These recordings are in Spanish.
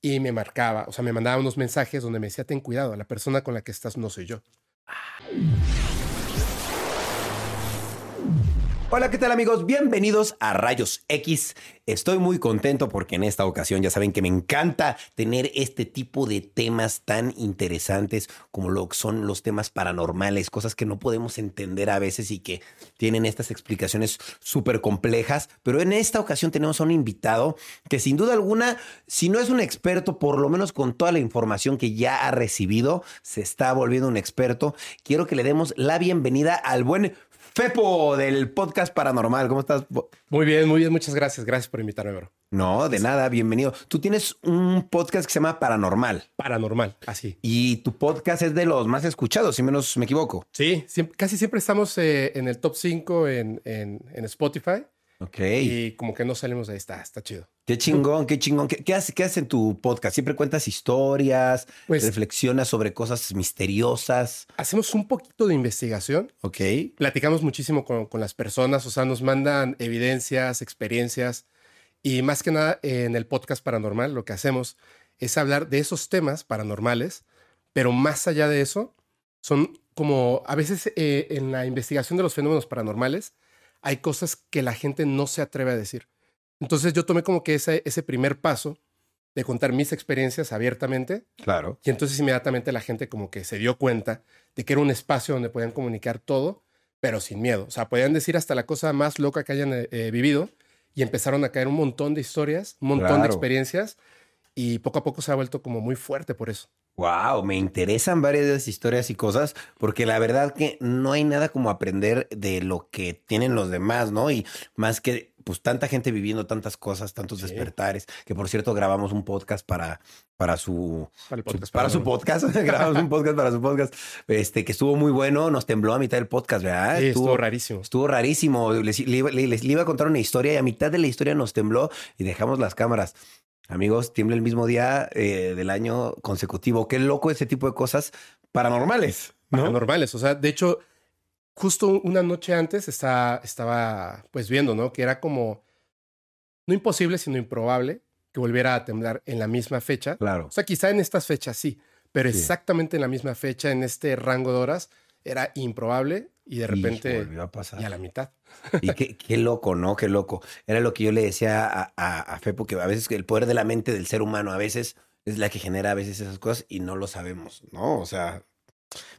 y me marcaba, o sea, me mandaba unos mensajes donde me decía, ten cuidado, la persona con la que estás no soy yo. Hola, ¿qué tal amigos? Bienvenidos a Rayos X. Estoy muy contento porque en esta ocasión ya saben que me encanta tener este tipo de temas tan interesantes como lo son los temas paranormales, cosas que no podemos entender a veces y que tienen estas explicaciones súper complejas. Pero en esta ocasión tenemos a un invitado que sin duda alguna, si no es un experto, por lo menos con toda la información que ya ha recibido, se está volviendo un experto. Quiero que le demos la bienvenida al buen Fepo del podcast paranormal. ¿Cómo estás? Muy bien, muy bien. Muchas gracias. Gracias por invitarme, bro. No, de nada. Bienvenido. Tú tienes un podcast que se llama Paranormal. Paranormal, así. Y tu podcast es de los más escuchados, si menos me equivoco. Sí, casi siempre estamos eh, en el top 5 en, en, en Spotify. Ok. Y como que no salimos de ahí, está, está chido. Qué chingón, qué chingón. ¿Qué, qué haces qué hace en tu podcast? ¿Siempre cuentas historias? Pues- ¿Reflexionas sobre cosas misteriosas? Hacemos un poquito de investigación. Ok. Platicamos muchísimo con, con las personas, o sea, nos mandan evidencias, experiencias. Y más que nada en el podcast paranormal, lo que hacemos es hablar de esos temas paranormales, pero más allá de eso, son como a veces eh, en la investigación de los fenómenos paranormales, hay cosas que la gente no se atreve a decir. Entonces yo tomé como que ese, ese primer paso de contar mis experiencias abiertamente Claro. y entonces inmediatamente la gente como que se dio cuenta de que era un espacio donde podían comunicar todo, pero sin miedo. O sea, podían decir hasta la cosa más loca que hayan eh, vivido y empezaron a caer un montón de historias, un montón de experiencias y poco a poco se ha vuelto como muy fuerte por eso. Wow, me interesan varias de esas historias y cosas, porque la verdad que no hay nada como aprender de lo que tienen los demás, ¿no? Y más que, pues, tanta gente viviendo tantas cosas, tantos Sí. despertares, que por cierto grabamos un podcast para, para su, Para el su- podcast para su podcast, grabamos un podcast para su podcast, este, que estuvo muy bueno, nos tembló a mitad del podcast, ¿verdad? Sí, estuvo rarísimo. Estuvo rarísimo. Les, le iba- le- les- le iba a contar una historia y a mitad de la historia nos tembló y dejamos las cámaras. Amigos, tiembla el mismo día eh, del año consecutivo. Qué loco ese tipo de cosas paranormales. ¿no? paranormales. O sea, de hecho, justo una noche antes está, estaba pues viendo, ¿no? Que era como, no imposible, sino improbable que volviera a temblar en la misma fecha. Claro. O sea, quizá en estas fechas sí, pero Sí. exactamente en la misma fecha, en este rango de horas, era improbable y de repente Y volvió a pasar. y a la mitad. Y qué, qué loco, ¿no? Qué loco. Era lo que yo le decía a, a, a Fepo, que a veces el poder de la mente del ser humano a veces es la que genera a veces esas cosas y no lo sabemos, ¿no? O sea...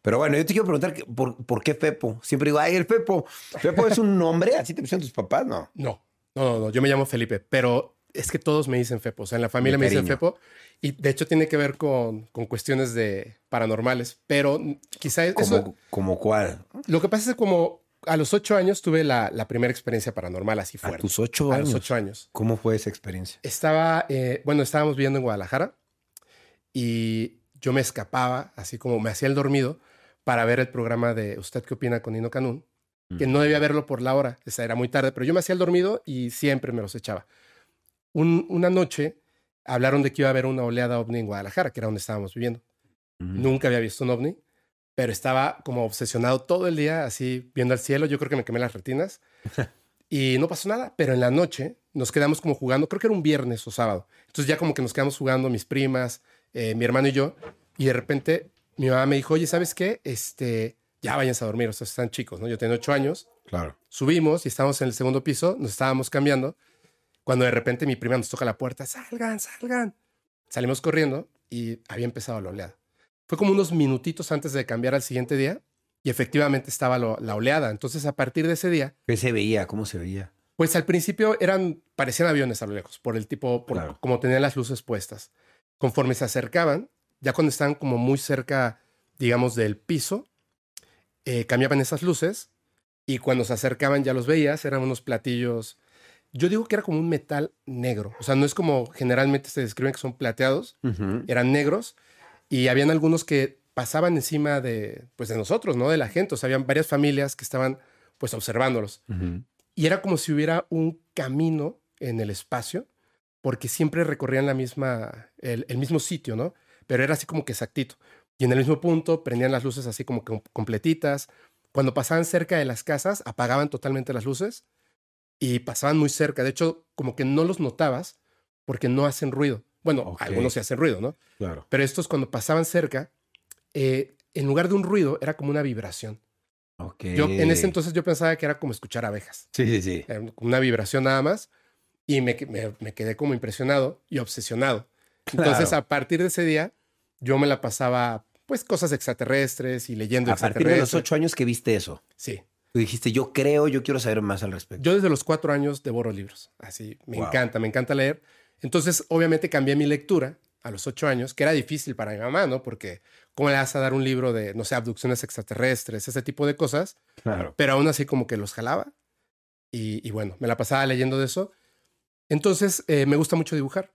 Pero bueno, yo te quiero preguntar, que ¿por, por qué Fepo? Siempre digo, ay, el Fepo. ¿Fepo es un nombre? ¿Así te pusieron tus papás? No. No, no, no, no, yo me llamo Felipe, pero es que todos me dicen Fepo. O sea, en la familia me dicen. Fepo y de hecho tiene que ver con, con cuestiones de paranormales, pero quizá eso... ¿Como, como cuál? Lo que pasa es que como a los ocho años tuve la, la primera experiencia paranormal así A fuerte. tus ocho A años. los ocho años. ¿Cómo fue esa experiencia? Estaba, eh, bueno, estábamos viviendo en Guadalajara y yo me escapaba, así como me hacía el dormido, para ver el programa de ¿Usted qué opina con Nino Canún? Que no debía verlo por la hora, esa era muy tarde, pero yo me hacía el dormido y siempre me los echaba. Un- una noche hablaron de que iba a haber una oleada ovni en Guadalajara, que era donde estábamos viviendo. Mm. Nunca había visto un ovni, pero estaba como obsesionado todo el día, así viendo al cielo. Yo creo que me quemé las retinas y no pasó nada. Pero en la noche nos quedamos como jugando, creo que era un viernes o sábado. Entonces ya como que nos quedamos jugando mis primas, eh, mi hermano y yo. Y de repente mi mamá me dijo, oye, ¿sabes qué? Este, ya váyanse a dormir, o sea, están chicos, ¿no? Yo tenía ocho años. Claro. Subimos y estábamos en el segundo piso, nos estábamos cambiando, cuando de repente mi prima nos toca la puerta, salgan, salgan. Salimos corriendo y había empezado la oleada. Fue como unos minutitos antes de cambiar al siguiente día y efectivamente estaba lo- la oleada. Entonces a partir de ese día, ¿Qué se veía? ¿Cómo se veía? pues al principio eran, parecían aviones a lo lejos, por el tipo, por Claro. como tenían las luces puestas. Conforme se acercaban, ya cuando estaban como muy cerca, digamos, del piso, eh, cambiaban esas luces y cuando se acercaban ya los veías, eran unos platillos. Yo digo que era como un metal negro, o sea, no es como generalmente se describen que son plateados, eran negros y habían algunos que pasaban encima de, pues de nosotros, ¿no? De la gente, o sea, habían varias familias que estaban pues observándolos. Y era como si hubiera un camino en el espacio, porque siempre recorrían la misma, el, el mismo sitio, ¿no? Pero era así como que exactito. Y en el mismo punto prendían las luces así como que completitas. Cuando pasaban cerca de las casas, apagaban totalmente las luces y pasaban muy cerca. De hecho, como que no los notabas porque no hacen ruido. Bueno, algunos se hacen ruido, ¿no? Claro. Pero estos cuando pasaban cerca, eh, en lugar de un ruido, era como una vibración. Ok. Yo en ese entonces yo pensaba que era como escuchar abejas. Sí, sí, sí. Era una vibración nada más. Y me, me, me quedé como impresionado y obsesionado. Entonces, a partir de ese día, yo me la pasaba, pues, cosas extraterrestres y leyendo A partir de extraterrestres. los ocho años que viste eso, Sí. Tú dijiste, yo creo, yo quiero saber más al respecto. Yo desde los cuatro años devoro libros. Así, me Wow. encanta, me encanta leer. Entonces, obviamente, cambié mi lectura a los ocho años, que era difícil para mi mamá, ¿no? Porque, ¿cómo le vas a dar un libro de, no sé, abducciones extraterrestres, ese tipo de cosas? Claro. Pero aún así, como que los jalaba. Y, y bueno, me la pasaba leyendo de eso. Entonces, eh, me gusta mucho dibujar.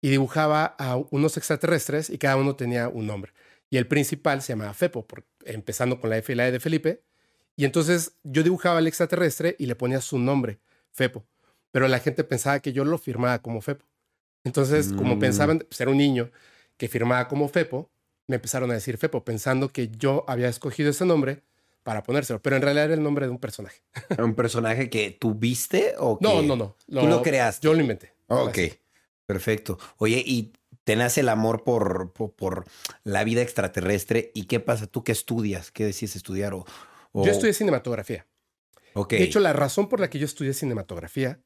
Y dibujaba a unos extraterrestres y cada uno tenía un nombre. Y el principal se llamaba Fepo, por- empezando con la F y la E de Felipe. Y entonces yo dibujaba al extraterrestre y le ponía su nombre, Fepo. Pero la gente pensaba que yo lo firmaba como Fepo. Entonces, como Mm. pensaban, pues era un niño que firmaba como Fepo, me empezaron a decir Fepo, pensando que yo había escogido ese nombre para ponérselo. Pero en realidad era el nombre de un personaje. ¿Un personaje que tú viste o que... No, no, no. Tú lo creaste. Yo lo inventé. Ok, perfecto. Oye, y te nace el amor por, por, por la vida extraterrestre. ¿Y qué pasa? ¿Tú qué estudias? ¿Qué decides estudiar? O, o- Yo estudié cinematografía. Ok. De hecho, la razón por la que yo estudié cinematografía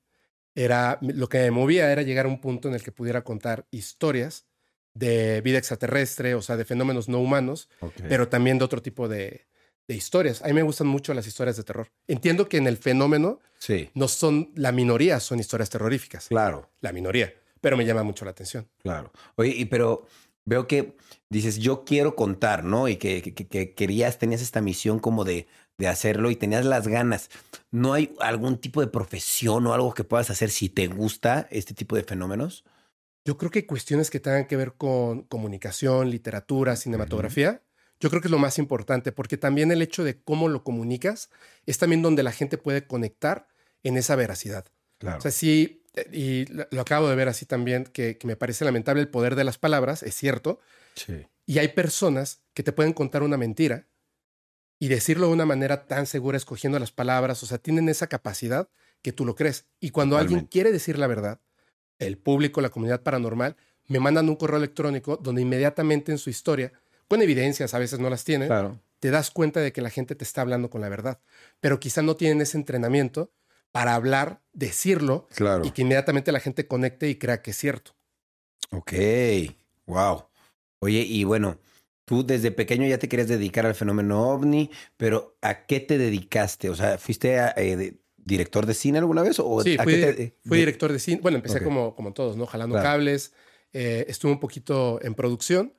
era lo que me movía era llegar a un punto en el que pudiera contar historias de vida extraterrestre, o sea, de fenómenos no humanos, Ok. pero también de otro tipo de, de historias. A mí me gustan mucho las historias de terror. Entiendo que en el fenómeno Sí, no son, la minoría son historias terroríficas, claro, la minoría, pero me llama mucho la atención. claro. Oye, y pero veo que dices, yo quiero contar, ¿no? Y que, que- que- que querías, tenías esta misión como de, de hacerlo y tenías las ganas. ¿No hay algún tipo de profesión o algo que puedas hacer si te gusta este tipo de fenómenos? Yo creo que cuestiones que tengan que ver con comunicación, literatura, cinematografía, yo creo que es lo más importante, porque también el hecho de cómo lo comunicas es también donde la gente puede conectar en esa veracidad. Claro. O sea, sí, eh, y lo lo acabo de ver así también, que, que me parece lamentable el poder de las palabras, es cierto, sí. y hay personas que te pueden contar una mentira y decirlo de una manera tan segura, escogiendo las palabras, o sea, tienen esa capacidad que tú lo crees. Y cuando alguien quiere decir la verdad, el público, la comunidad paranormal, me mandan un correo electrónico donde inmediatamente en su historia, con evidencias, a veces no las tienen, Claro. te das cuenta de que la gente te está hablando con la verdad, pero quizá no tienen ese entrenamiento para hablar, decirlo Claro. y que inmediatamente la gente conecte y crea que es cierto. Ok, wow. Oye, y bueno, tú desde pequeño ya te querías dedicar al fenómeno ovni, pero ¿a qué te dedicaste? O sea, ¿fuiste a, eh, de- director de cine alguna vez? O Sí, fui, director de cine. Bueno, empecé como, como todos, ¿no? Jalando Claro. cables. eh, estuve un poquito en producción.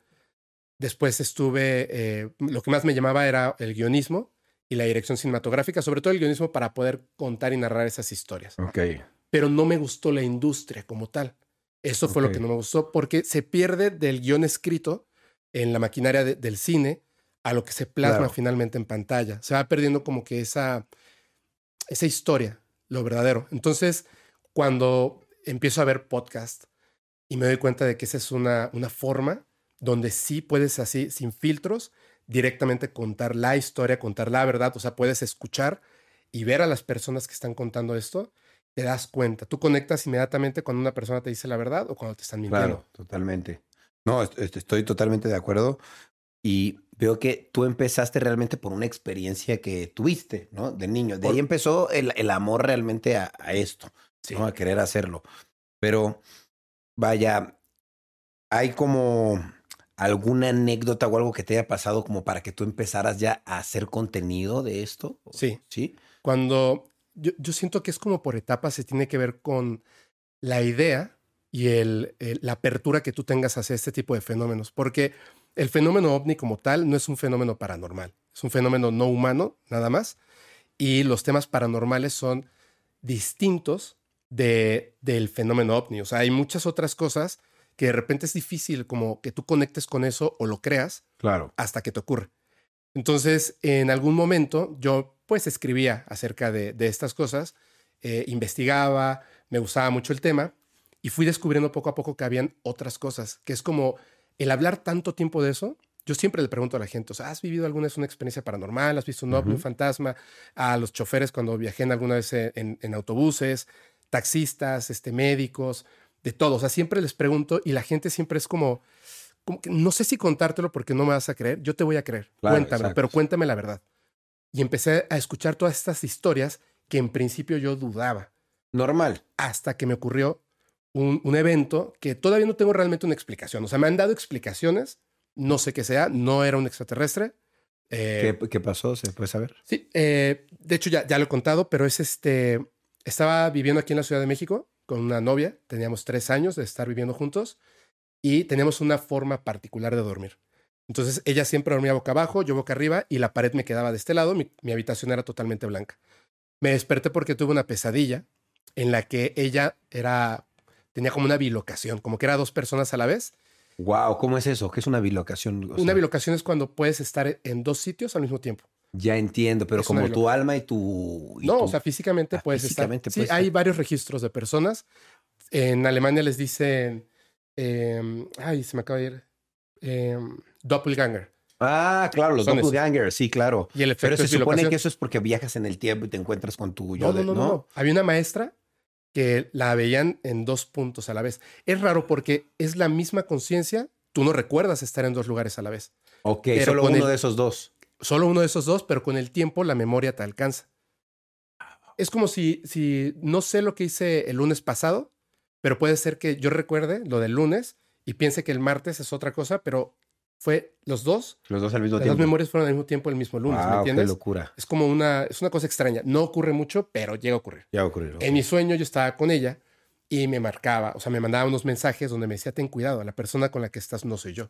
Después estuve, eh, lo que más me llamaba era el guionismo y la dirección cinematográfica, sobre todo el guionismo para poder contar y narrar esas historias. Ok, Pero no me gustó la industria como tal. Eso fue lo que no me gustó porque se pierde del guion escrito en la maquinaria de- del cine a lo que se plasma Claro. finalmente en pantalla. Se va perdiendo como que esa, esa historia, lo verdadero. Entonces, cuando empiezo a ver podcast y me doy cuenta de que esa es una, una forma donde sí puedes así, sin filtros, directamente contar la historia, contar la verdad, o sea, puedes escuchar y ver a las personas que están contando esto, te das cuenta. Tú conectas inmediatamente cuando una persona te dice la verdad o cuando te están mintiendo. claro, totalmente. No, est- est- estoy totalmente de acuerdo. Y veo que tú empezaste realmente por una experiencia que tuviste, ¿no? De niño. De ahí empezó el, el amor realmente a, a esto, Sí. ¿no? A querer hacerlo. Pero, vaya, hay como alguna anécdota o algo que te haya pasado como para que tú empezaras ya a hacer contenido de esto. Sí. ¿Sí? Cuando yo, yo siento que es como por etapas, se tiene que ver con la idea y el, el- la apertura que tú tengas hacia este tipo de fenómenos, porque el fenómeno ovni como tal no es un fenómeno paranormal, es un fenómeno no humano, nada más, y los temas paranormales son distintos de, del fenómeno ovni, o sea, hay muchas otras cosas que de repente es difícil como que tú conectes con eso o lo creas, Claro. hasta que te ocurre. Entonces, en algún momento yo pues escribía acerca de, de estas cosas, eh, investigaba, me gustaba mucho el tema y fui descubriendo poco a poco que habían otras cosas, que es como el hablar tanto tiempo de eso. Yo siempre le pregunto a la gente, o sea, ¿has vivido alguna vez una experiencia paranormal? ¿Has visto un ovni, un fantasma? A los choferes cuando viajé en alguna vez en, en autobuses, taxistas, este, médicos, de todo. O sea, siempre les pregunto y la gente siempre es como, como que no sé si contártelo porque no me vas a creer. Yo te voy a creer. Claro, Cuéntame, pero cuéntame la verdad. Y empecé a escuchar todas estas historias que en principio yo dudaba Normal. hasta que me ocurrió un, un evento que todavía no tengo realmente una explicación. O sea, me han dado explicaciones, no sé qué sea, no era un extraterrestre. Eh, ¿Qué, qué pasó? ¿Se puede saber? Sí, eh, de hecho ya, ya lo he contado, pero es este, estaba viviendo aquí en la Ciudad de México con una novia, teníamos tres años de estar viviendo juntos y teníamos una forma particular de dormir. Entonces ella siempre dormía boca abajo, yo boca arriba y la pared me quedaba de este lado, mi, mi habitación era totalmente blanca. Me desperté porque tuve una pesadilla en la que ella era, tenía como una bilocación, como que era dos personas a la vez. Wow, ¿cómo es eso? ¿Qué es una bilocación? O una bilocación es cuando puedes estar en dos sitios al mismo tiempo. Ya entiendo, pero Es como tu alma y tu... y No, tu- o sea, físicamente Ah, puedes físicamente estar. Sí, puedes hay estar. varios registros de personas. En Alemania les dicen. em, ay, se me acaba de ir. em, doppelganger. Ah, claro, los doppelgangers, sí, claro. Y el efecto Pero se supone que eso es porque viajas en el tiempo y te encuentras con tu yo No, de- no, no, no. Había una maestra que la veían en dos puntos a la vez. Es raro porque es la misma conciencia. Tú no recuerdas estar en dos lugares a la vez. Ok, Pero solo uno el- de esos dos. Solo uno de esos dos, pero con el tiempo la memoria te alcanza. Es como si, si no sé lo que hice el lunes pasado, pero puede ser que yo recuerde lo del lunes y piense que el martes es otra cosa, pero fue los dos. Los dos al mismo Las tiempo. memorias fueron al mismo tiempo el mismo lunes, ¿me Wow, qué entiendes? locura. Es como una, es una cosa extraña. No ocurre mucho, pero llega a ocurrir. Ya ocurrió. En mi sueño yo estaba con ella y me marcaba, o sea, me mandaba unos mensajes donde me decía, ten cuidado, la persona con la que estás no soy yo.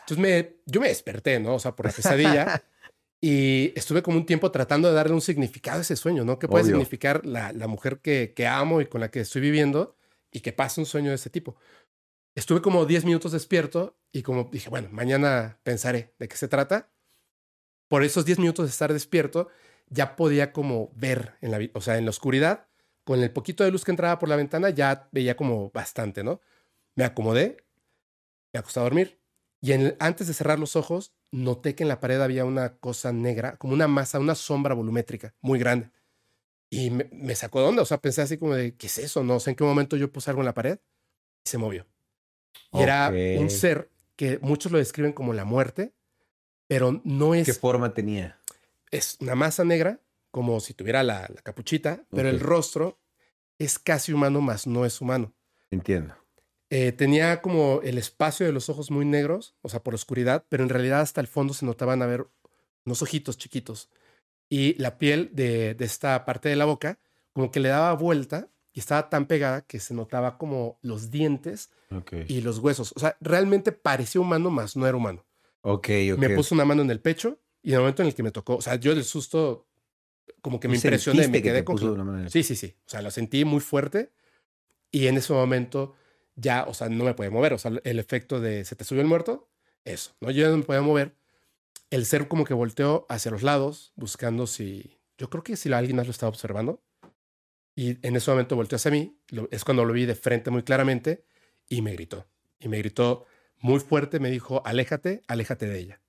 Entonces me, yo me desperté, ¿no? O sea, por la pesadilla y estuve como un tiempo tratando de darle un significado a ese sueño, ¿no? ¿Qué puede Obvio. significar la, la mujer que, que amo y con la que estoy viviendo y que pase un sueño de ese tipo? Estuve como 10 minutos despierto y como dije, bueno, mañana pensaré de qué se trata. Por esos 10 minutos de estar despierto, ya podía como ver en la, o sea, en la oscuridad, con el poquito de luz que entraba por la ventana, ya veía como bastante, ¿no? Me acomodé, me acosté a dormir y antes de cerrar los ojos, noté que en la pared había una cosa negra, como una masa, una sombra volumétrica muy grande. Y me, me sacó de onda, o sea, pensé así como de, ¿qué es eso? No sé en qué momento yo puse algo en la pared y se movió. Y era un ser que muchos lo describen como la muerte, pero no es ¿Qué forma tenía? es una masa negra, como si tuviera la, la capuchita, pero el rostro es casi humano, más no es humano. Entiendo. Eh, tenía como el espacio de los ojos muy negros, o sea, por oscuridad, pero en realidad hasta el fondo se notaban a ver unos ojitos chiquitos. Y la piel de, de esta parte de la boca, como que le daba vuelta y estaba tan pegada que se notaba como los dientes Ok. y los huesos. O sea, realmente parecía humano, más no era humano. Ok, ok. Me puso una mano en el pecho y en el momento en el que me tocó, o sea, yo del susto, como que me ¿Y impresioné, me que quedé te con... una Sí, sí, sí. O sea, lo sentí muy fuerte y en ese momento ya, o sea, no me podía mover. O sea, el efecto de se te subió el muerto, eso, ¿no? Yo no me podía mover. El ser como que volteó hacia los lados, buscando si, yo creo que si alguien más lo estaba observando. Y en ese momento volteó hacia mí, es cuando lo vi de frente muy claramente y me gritó. Y me gritó muy fuerte, me dijo, aléjate, aléjate de ella.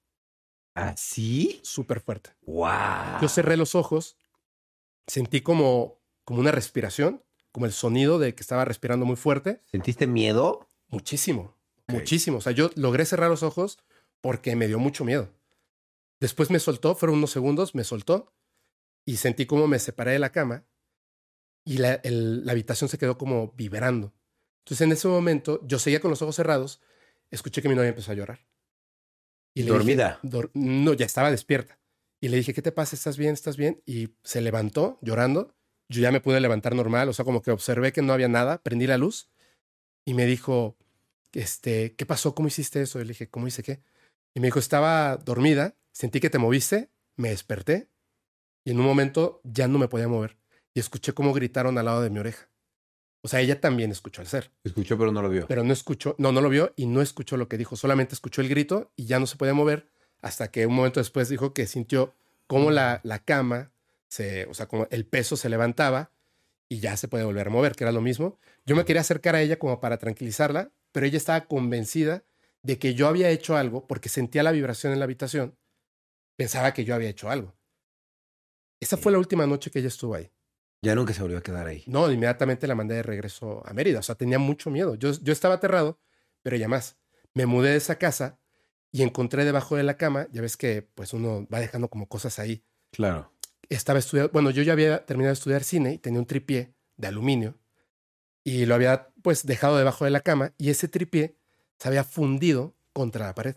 ¿Así? Súper fuerte. ¡Wow! Yo cerré los ojos, sentí como, como una respiración, como el sonido de que estaba respirando muy fuerte. ¿Sentiste miedo? Muchísimo, muchísimo. O sea, yo logré cerrar los ojos porque me dio mucho miedo. Después me soltó, fueron unos segundos, me soltó y sentí como me separé de la cama y la, el- la habitación se quedó como vibrando. Entonces en ese momento yo seguía con los ojos cerrados, escuché que mi novia empezó a llorar. Y dije- ¿Dormida? Dor- no, ya estaba despierta. Y le dije, ¿qué te pasa? ¿Estás bien? ¿Estás bien? Y se levantó llorando. Yo ya me pude levantar normal, o sea, como que observé que no había nada, prendí la luz y me dijo, este, ¿qué pasó? ¿Cómo hiciste eso? Y le dije, ¿cómo hice qué? Y me dijo, estaba dormida, sentí que te moviste, me desperté y en un momento ya no me podía mover. Y escuché cómo gritaron al lado de mi oreja. O sea, ella también escuchó al ser, Escuchó, pero no lo vio. pero no escuchó, no, no lo vio y no escuchó lo que dijo, solamente escuchó el grito y ya no se podía mover hasta que un momento después dijo que sintió cómo la, la cama, se, o sea, como el peso se levantaba y ya se puede volver a mover, que era lo mismo. Yo me quería acercar a ella como para tranquilizarla, pero ella estaba convencida de que yo había hecho algo porque sentía la vibración en la habitación. Pensaba que yo había hecho algo. Esa fue la última noche que ella estuvo ahí. Ya nunca se volvió a quedar ahí. No, inmediatamente la mandé de regreso a Mérida. O sea, tenía mucho miedo. Yo, yo estaba aterrado, pero ya más. Me mudé de esa casa y encontré debajo de la cama, ya ves que pues uno va dejando como cosas ahí. Claro. Estaba estudiando, bueno, yo ya había terminado de estudiar cine y tenía un tripié de aluminio y lo había pues dejado debajo de la cama y ese tripié se había fundido contra la pared,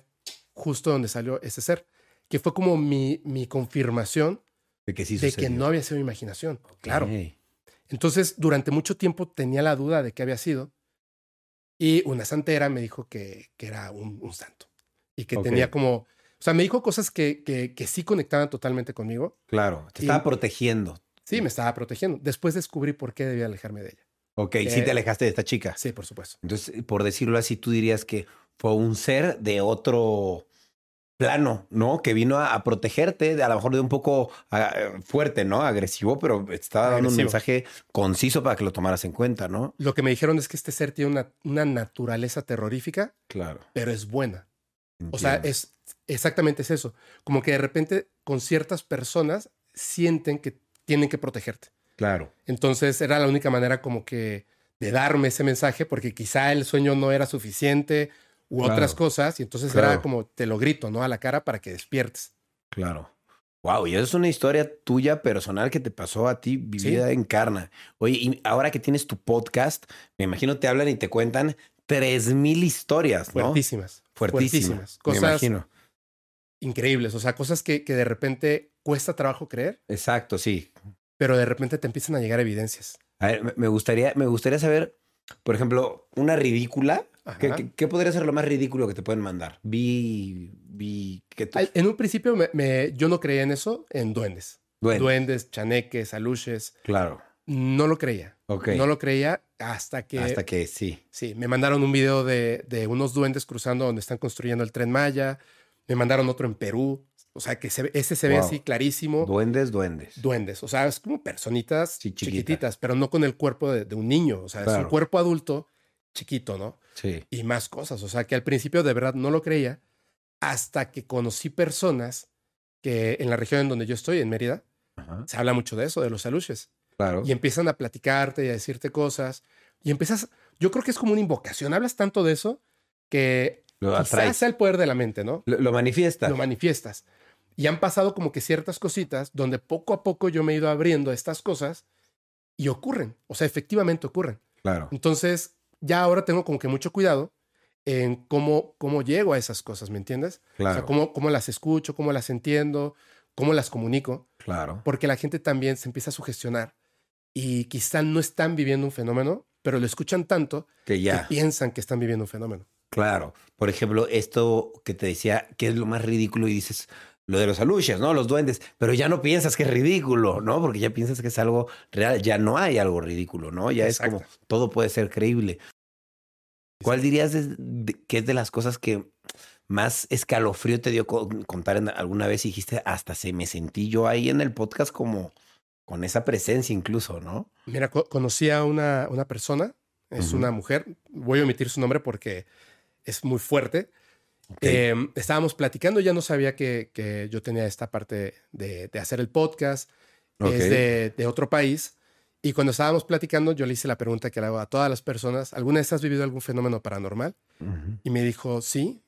justo donde salió ese ser, que fue como mi, mi confirmación De que sí de sucedió. que no había sido mi imaginación. Claro. Entonces, durante mucho tiempo tenía la duda de qué había sido. Y una santera me dijo que, que era un, un santo. Y que tenía como. O sea, me dijo cosas que, que, que sí conectaban totalmente conmigo. Claro. Te Y- estaba protegiendo. Sí, me estaba protegiendo. Después descubrí por qué debía alejarme de ella. Ok, sí Eh, te alejaste de esta chica. Sí, por supuesto. Entonces, por decirlo así, tú dirías que fue un ser de otro plano, ¿no? Que vino a, a protegerte, a lo mejor de un poco ah, fuerte, ¿no? Agresivo, pero estaba dando un mensaje conciso para que lo tomaras en cuenta, ¿no? Lo que me dijeron es que este ser tiene una, una naturaleza terrorífica, Claro. pero es buena. O sea, es exactamente es eso. Como que de repente con ciertas personas sienten que tienen que protegerte. Claro. Entonces era la única manera como que de darme ese mensaje porque quizá el sueño no era suficiente u Claro. otras cosas y entonces Claro. era como te lo grito, ¿no? A la cara para que despiertes. Claro. Wow, y eso es una historia tuya personal que te pasó a ti, vivida en carna. Oye, y ahora que tienes tu podcast, me imagino te hablan y te cuentan tres mil historias, ¿no? Fuertísimas. Fuertísimas. Cosas Me imagino. increíbles, o sea, cosas que, que de repente cuesta trabajo creer, Exacto, sí. pero de repente te empiezan a llegar evidencias. A ver, me gustaría, me gustaría saber, por ejemplo, una ridícula. ¿Qué, qué- qué podría ser lo más ridículo que te pueden mandar? Vi, vi que tú- En un principio me- me- yo no creía en eso, en duendes. Duende. Duendes, chaneques, aluches. Claro. No lo creía. Ok. No lo creía hasta que Hasta que sí. Sí, me mandaron un video de, de unos duendes cruzando donde están construyendo el tren Maya. Me mandaron otro en Perú. O sea, que se ese se ve Wow. así clarísimo. Duendes, duendes. Duendes. O sea, es como personitas Sí, chiquititas, pero no con el cuerpo de, de un niño. O sea, es un cuerpo adulto chiquito, ¿no? Sí. Y más cosas. O sea, que al principio de verdad no lo creía hasta que conocí personas que en la región en donde yo estoy, en Mérida, Ajá. se habla mucho de eso, de los aluches Claro. y empiezan a platicarte y a decirte cosas y empiezas, yo creo que es como una invocación, hablas tanto de eso que Lo atraes. el poder de la mente, ¿no? Lo, lo manifiesta. Lo manifiestas. Y han pasado como que ciertas cositas donde poco a poco yo me he ido abriendo a estas cosas y ocurren, o sea, efectivamente ocurren. Claro. Entonces, ya ahora tengo como que mucho cuidado en cómo, cómo llego a esas cosas, ¿me entiendes? O Claro. sea, cómo, cómo las escucho, cómo las entiendo, cómo las comunico Claro. porque la gente también se empieza a sugestionar y quizá no están viviendo un fenómeno, pero lo escuchan tanto Que que ya. piensan que están viviendo un fenómeno. Claro. Por ejemplo, esto que te decía que es lo más ridículo y dices lo de los aluches, ¿no? Los duendes, pero ya no piensas que es ridículo, ¿no? Porque ya piensas que es algo real, ya no hay algo ridículo, ¿no? Ya es como todo puede ser creíble. ¿Cuál dirías de- de- que es de las cosas que más escalofrío te dio co- contar en- alguna vez y dijiste, hasta se me sentí yo ahí en el podcast como con esa presencia incluso, ¿no? Mira, co- conocí a una, una persona, es una mujer, voy a omitir su nombre porque es muy fuerte. Ok. Eh, estábamos platicando, ya no sabía que, que yo tenía esta parte de, de hacer el podcast, Ok. es de, de otro país. Y cuando estábamos platicando, yo le hice la pregunta que le hago a todas las personas, ¿alguna vez has vivido algún fenómeno paranormal? Ujú. Y me dijo, sí,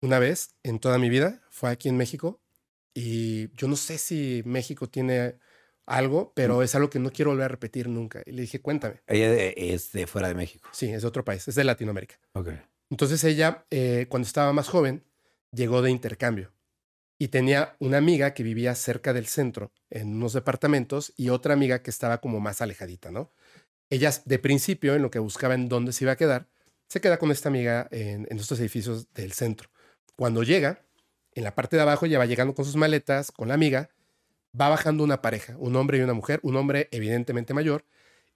una vez en toda mi vida, fue aquí en México. Y yo no sé si México tiene algo, pero es algo que no quiero volver a repetir nunca. Y le dije, cuéntame. Ella es de fuera de México. Sí, es de otro país, es de Latinoamérica. Ok. Entonces ella, eh, cuando estaba más joven, llegó de intercambio. Y tenía una amiga que vivía cerca del centro, en unos departamentos, y otra amiga que estaba como más alejadita, ¿no? Ella, de principio, en lo que buscaba en dónde se iba a quedar, se queda con esta amiga en, en estos edificios del centro. Cuando llega, en la parte de abajo, ya va llegando con sus maletas, con la amiga, va bajando una pareja, un hombre y una mujer, un hombre evidentemente mayor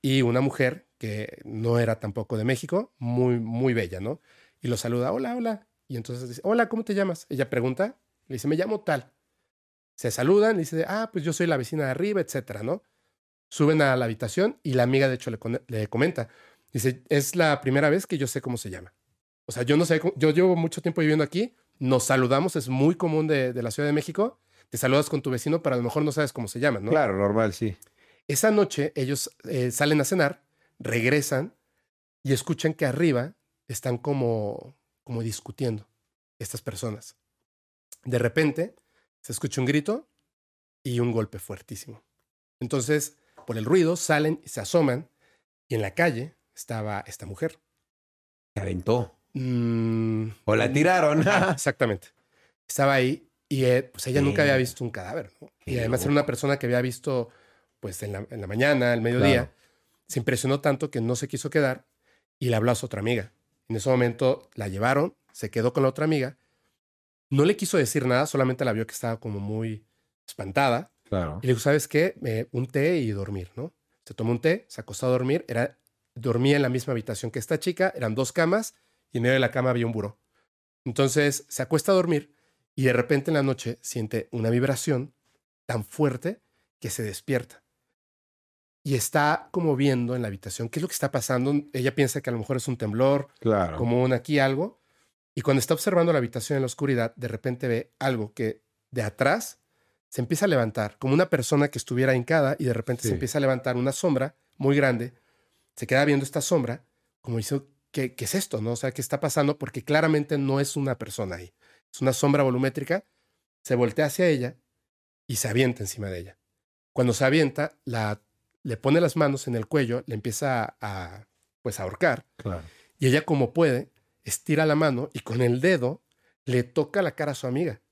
y una mujer que no era tampoco de México, muy, muy bella, ¿no? Y lo saluda, hola, hola. Y entonces dice, hola, ¿cómo te llamas? Ella pregunta, le dice, me llamo tal. Se saludan, le dice, ah, pues yo soy la vecina de arriba, etcétera, ¿no? Suben a la habitación y la amiga, de hecho, le, le comenta, dice, es la primera vez que yo sé cómo se llama. O sea, yo no sé, cómo- yo llevo mucho tiempo viviendo aquí, nos saludamos, es muy común de, de la Ciudad de México, te saludas con tu vecino, pero a lo mejor no sabes cómo se llama, ¿no? Claro, normal, sí. Esa noche ellos eh, salen a cenar, regresan y escuchan que arriba están como, como discutiendo estas personas. De repente se escucha un grito y un golpe fuertísimo. Entonces, por el ruido, salen y se asoman y en la calle estaba esta mujer. Se aventó. Mm, O la tiraron. ah, exactamente. Estaba ahí y eh, pues ella nunca había visto un cadáver. ¿no? Y además era una persona que había visto pues en la, en la mañana, al mediodía. Claro. Se impresionó tanto que no se quiso quedar y le habló a su otra amiga. En ese momento la llevaron, se quedó con la otra amiga. No le quiso decir nada, solamente la vio que estaba como muy espantada. Claro. Y le dijo, ¿sabes qué? Eh, un té y dormir, ¿no? Se tomó un té, se acostó a dormir, era, dormía en la misma habitación que esta chica, eran dos camas y en medio de la cama había un buró. Entonces se acuesta a dormir y de repente en la noche siente una vibración tan fuerte que se despierta. Y está como viendo en la habitación qué es lo que está pasando. Ella piensa que a lo mejor es un temblor, Claro. como un aquí algo. Y cuando está observando la habitación en la oscuridad, de repente ve algo que de atrás se empieza a levantar, como una persona que estuviera hincada y de repente Sí. se empieza a levantar una sombra muy grande. Se queda viendo esta sombra, como dice, ¿qué, ¿qué es esto? ¿No? O sea, ¿qué está pasando? Porque claramente no es una persona ahí. Es una sombra volumétrica. Se voltea hacia ella y se avienta encima de ella. Cuando se avienta, la, le pone las manos en el cuello, le empieza a, a, pues, ahorcar. Claro. Y ella, como puede, estira la mano y con el dedo le toca la cara a su amiga.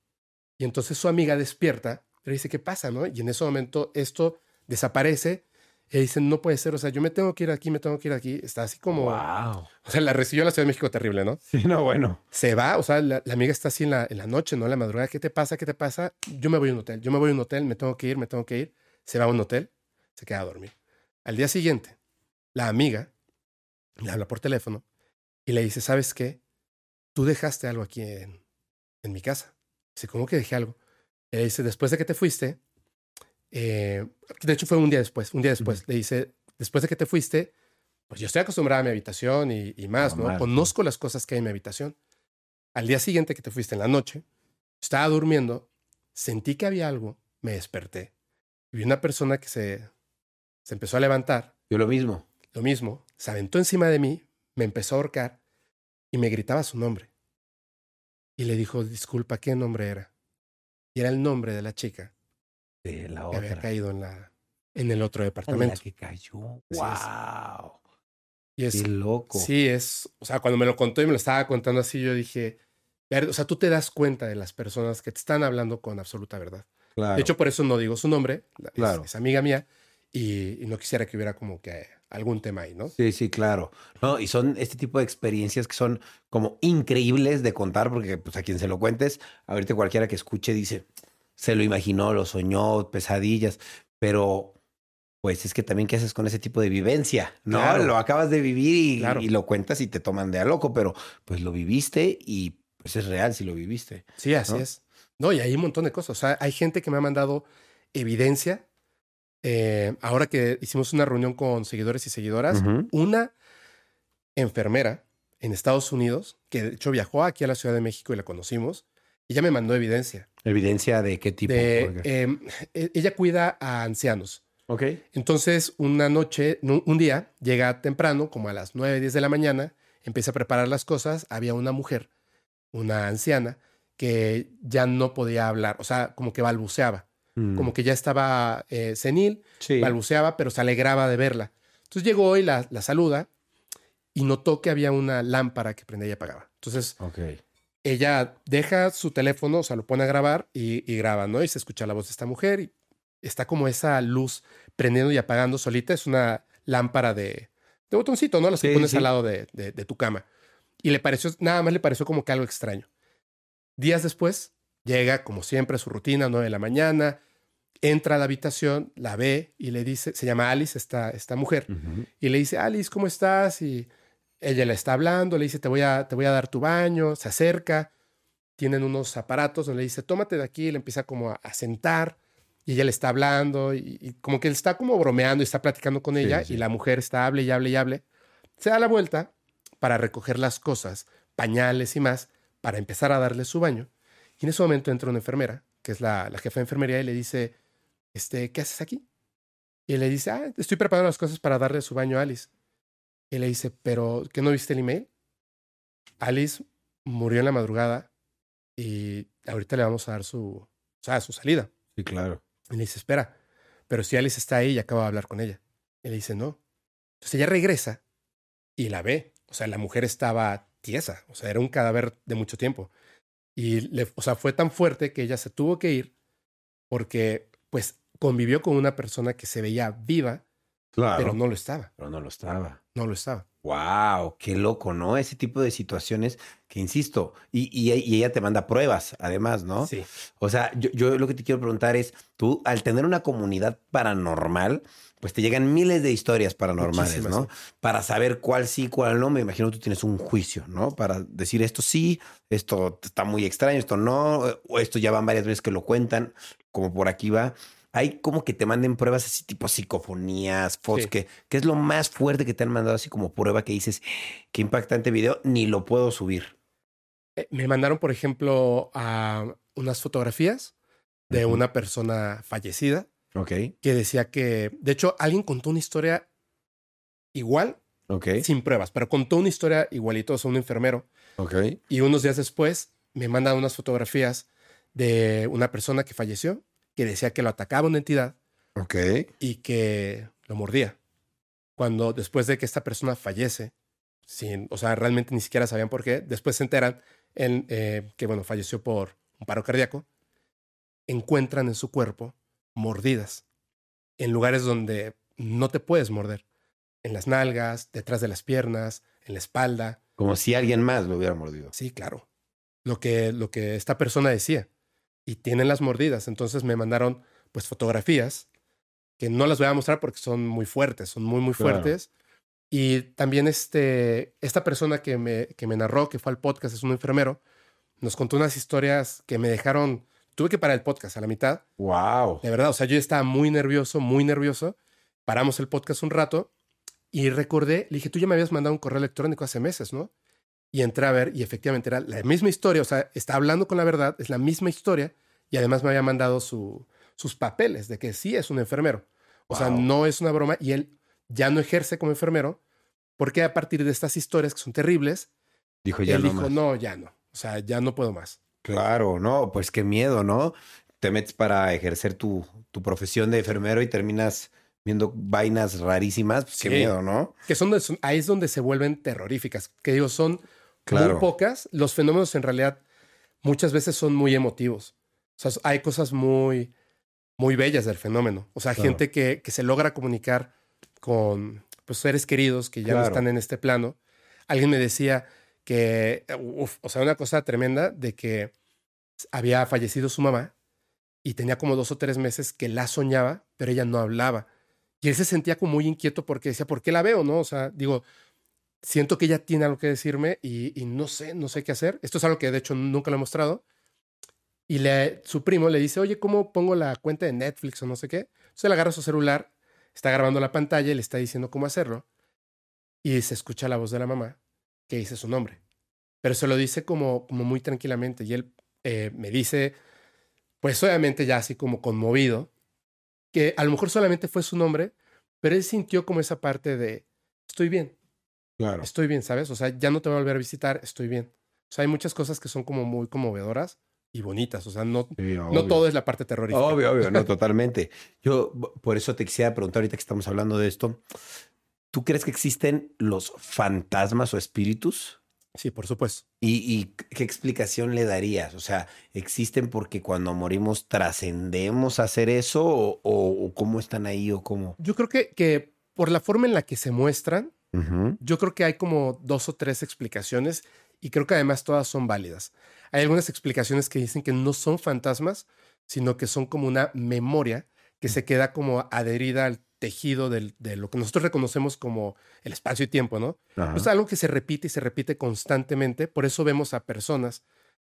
Y entonces su amiga despierta, le dice, ¿qué pasa? ¿no? Y en ese momento esto desaparece. Y dicen, no puede ser, o sea, yo me tengo que ir aquí, me tengo que ir aquí. Está así como... Wow. O sea, la recibió en la Ciudad de México terrible, ¿no? Sí, no, bueno. Se va, o sea, la, la amiga está así en la, en la noche, ¿no? En la madrugada, ¿qué te pasa? ¿Qué te pasa? Yo me voy a un hotel, yo me voy a un hotel, me tengo que ir, me tengo que ir. Se va a un hotel, se queda a dormir. Al día siguiente, la amiga le habla por teléfono y le dice, ¿sabes qué? Tú dejaste algo aquí en, en mi casa. Dice, ¿cómo que dejé algo? Le dice, después de que te fuiste, eh, de hecho fue un día después, un día después, le dice, después de que te fuiste, pues yo estoy acostumbrada a mi habitación y, y más, ¿no? Sí. Conozco las cosas que hay en mi habitación. Al día siguiente que te fuiste en la noche, estaba durmiendo, sentí que había algo, me desperté. Y vi una persona que se, se empezó a levantar, Yo lo mismo. lo mismo, se aventó encima de mí, me empezó a ahorcar y me gritaba su nombre. Y le dijo, disculpa, ¿qué nombre era? Y era el nombre de la chica De la que había otra. caído en, la, en el otro De la departamento. que cayó. Wow. Y es, Qué loco. Sí, es, o sea, cuando me lo contó y me lo estaba contando así, yo dije, o sea, tú te das cuenta de las personas que te están hablando con absoluta verdad. Claro. De hecho, por eso no digo su nombre, la- es- Claro. es, amiga mía, y, y no quisiera que hubiera como que algún tema ahí, ¿no? Sí, sí, claro. No, y son este tipo de experiencias que son como increíbles de contar, porque pues a quien se lo cuentes, ahorita cualquiera que escuche dice, se lo imaginó, lo soñó, pesadillas, pero pues es que también qué haces con ese tipo de vivencia, ¿no? Claro. Lo acabas de vivir y, Claro. y lo cuentas y te toman de a loco, pero pues lo viviste y pues es real si lo viviste. Sí, así ¿no? es. No, y hay un montón de cosas. O sea, hay gente que me ha mandado evidencia. Eh, ahora que hicimos una reunión con seguidores y seguidoras, una enfermera en Estados Unidos, que de hecho viajó aquí a la Ciudad de México y la conocimos, ella me mandó evidencia. ¿Evidencia de qué tipo? de, em, e- ella cuida a ancianos. ok. Entonces, una noche, un un día, llega temprano, como a las 9, 10 de la mañana, empieza a preparar las cosas. Había una mujer, una anciana, que ya no podía hablar, o sea, como que balbuceaba, Mm. como que ya estaba eh, senil, Sí. balbuceaba, pero se alegraba de verla. Entonces llegó y la, la saluda y notó que había una lámpara que prendía y apagaba. Entonces Ok. ella deja su teléfono, o sea, lo pone a grabar y, y graba, ¿no? Y se escucha la voz de esta mujer y está como esa luz prendiendo y apagando solita. Es una lámpara de, de botoncito, ¿no? Las que pones sí. al lado de, de- de tu cama. Y le pareció, nada más le pareció como que algo extraño. Días después, llega como siempre a su rutina, 9 de la mañana, entra a la habitación, la ve y le dice, se llama Alice, esta, esta mujer, y le dice, Alice, ¿cómo estás? Y ella le está hablando, le dice, te voy a, te voy a dar tu baño, se acerca, tienen unos aparatos donde le dice, tómate de aquí, y le empieza como a, a sentar, y ella le está hablando, y, y como que él está como bromeando y está platicando con Sí, ella, sí. y la mujer está hable y hable y hable. Se da la vuelta para recoger las cosas, pañales y más, para empezar a darle su baño. Y en ese momento entra una enfermera, que es la, la jefa de enfermería, y le dice, este, ¿qué haces aquí? Y le dice, ah, estoy preparando las cosas para darle su baño a Alice. Y le dice, pero ¿qué no viste el email? Alice murió en la madrugada y ahorita le vamos a dar su, o sea, su salida. Sí, claro. Y le dice, espera, pero si Alice está ahí y acaba de hablar con ella. Y le dice, no. Entonces ella regresa y la ve. O sea, la mujer estaba tiesa, o sea, era un cadáver de mucho tiempo. Y, le, o sea, fue tan fuerte que ella se tuvo que ir porque, pues, convivió con una persona que se veía viva, Claro. pero no lo estaba. Pero no lo estaba. No lo estaba. Wow, qué loco, ¿no? Ese tipo de situaciones que, insisto, y, y- y ella te manda pruebas, además, ¿no? Sí. O sea, yo, yo lo que te quiero preguntar es, tú, al tener una comunidad paranormal, pues te llegan miles de historias paranormales, Muchísimas, ¿no? Para saber cuál sí, cuál no, me imagino tú tienes un juicio, ¿no? Para decir esto sí, esto está muy extraño, esto no, o esto ya van varias veces que lo cuentan, como por aquí va. Hay como que te manden pruebas así tipo psicofonías, fotos, Sí. que, que es lo más fuerte que te han mandado así como prueba que dices, qué impactante video, ni lo puedo subir. Eh, Me mandaron, por ejemplo, a unas fotografías de una persona fallecida Ok, que decía que, de hecho, alguien contó una historia igual, ok, sin pruebas, pero contó una historia igualito, o sea, un enfermero. ok. Y unos días después me mandan unas fotografías de una persona que falleció, que decía que lo atacaba una entidad Ok. y que lo mordía. Cuando después de que esta persona fallece, sin, o sea, realmente ni siquiera sabían por qué, después se enteran en, eh, que, bueno, falleció por un paro cardíaco, encuentran en su cuerpo mordidas en lugares donde no te puedes morder, en las nalgas, detrás de las piernas, en la espalda. Como si alguien más lo hubiera mordido. Sí, claro. Lo que, lo que esta persona decía. Y tienen las mordidas. Entonces me mandaron pues fotografías que no las voy a mostrar porque son muy fuertes, son muy, muy Claro. fuertes. Y también este, esta persona que me, que me narró, que fue al podcast, es un enfermero, nos contó unas historias que me dejaron, tuve que parar el podcast a la mitad. Wow. De verdad, o sea, yo estaba muy nervioso, muy nervioso. Paramos el podcast un rato y recordé, le dije, tú ya me habías mandado un correo electrónico hace meses, ¿no? Y entré a ver y efectivamente era la misma historia, o sea, está hablando con la verdad, es la misma historia y además me había mandado su, sus papeles de que sí es un enfermero. O sea, no es una broma y él ya no ejerce como enfermero porque a partir de estas historias que son terribles, Dijo ya él no dijo, más. no, ya no, o sea, ya no puedo más. Claro, no, pues qué miedo, ¿no? Te metes para ejercer tu, tu profesión de enfermero y terminas viendo vainas rarísimas. Pues, Qué Sí. miedo, ¿no? que son, son- ahí es donde se vuelven terroríficas. Que digo, son Claro. muy pocas. Los fenómenos en realidad muchas veces son muy emotivos. O sea, hay cosas muy, muy bellas del fenómeno. O sea, Claro. gente que, que se logra comunicar con pues, seres queridos que ya no están en este plano. Alguien me decía que, uf, o sea, una cosa tremenda de que había fallecido su mamá y tenía como dos o tres meses que la soñaba, pero ella no hablaba. Y él se sentía como muy inquieto porque decía, ¿por qué la veo? ¿No? O sea, digo, siento que ella tiene algo que decirme y, no sé, no sé qué hacer. Esto es algo que de hecho nunca lo he mostrado. Y le, su primo le dice, oye, ¿cómo pongo la cuenta de Netflix o no sé qué? Entonces él agarra su celular, está grabando la pantalla y le está diciendo cómo hacerlo. Y se escucha la voz de la mamá que dice su nombre. Pero se lo dice como, como muy tranquilamente. Y él eh, me dice, pues obviamente ya así como conmovido, que a lo mejor solamente fue su nombre, pero él sintió como esa parte de, estoy bien, Claro. estoy bien, ¿sabes? O sea, ya no te voy a volver a visitar, estoy bien. O sea, hay muchas cosas que son como muy conmovedoras y bonitas. O sea, no, no todo es la parte terrorífica. Obvio, obvio, no, totalmente. Yo por eso te quisiera preguntar ahorita que estamos hablando de esto. ¿Tú crees que existen los fantasmas o espíritus? Sí, por supuesto. ¿Y, y qué explicación le darías? O sea, ¿existen porque cuando morimos trascendemos a hacer eso? ¿O, o- o cómo están ahí? ¿O cómo? Yo creo que, que por la forma en la que se muestran, Ujú. yo creo que hay como dos o tres explicaciones y creo que además todas son válidas. Hay algunas explicaciones que dicen que no son fantasmas, sino que son como una memoria que se queda como adherida al tejido del- de lo que nosotros reconocemos como el espacio y tiempo, ¿no? Ajá. Es algo que se repite y se repite constantemente. Por eso vemos a personas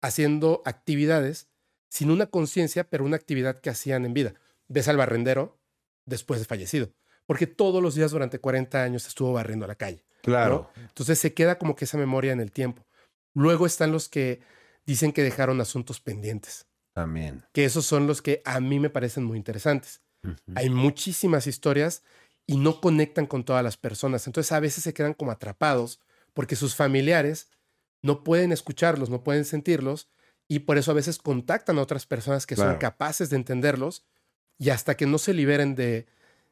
haciendo actividades sin una conciencia, pero una actividad que hacían en vida. Ves al barrendero después de fallecido, porque todos los días durante 40 años estuvo barriendo la calle. claro. Entonces se queda como que esa memoria en el tiempo. Luego están los que dicen que dejaron asuntos pendientes, También. que esos son los que a mí me parecen muy interesantes. Hay muchísimas historias y no conectan con todas las personas. Entonces a veces se quedan como atrapados porque sus familiares no pueden escucharlos, no pueden sentirlos y por eso a veces contactan a otras personas que son capaces de entenderlos y hasta que no se liberen de,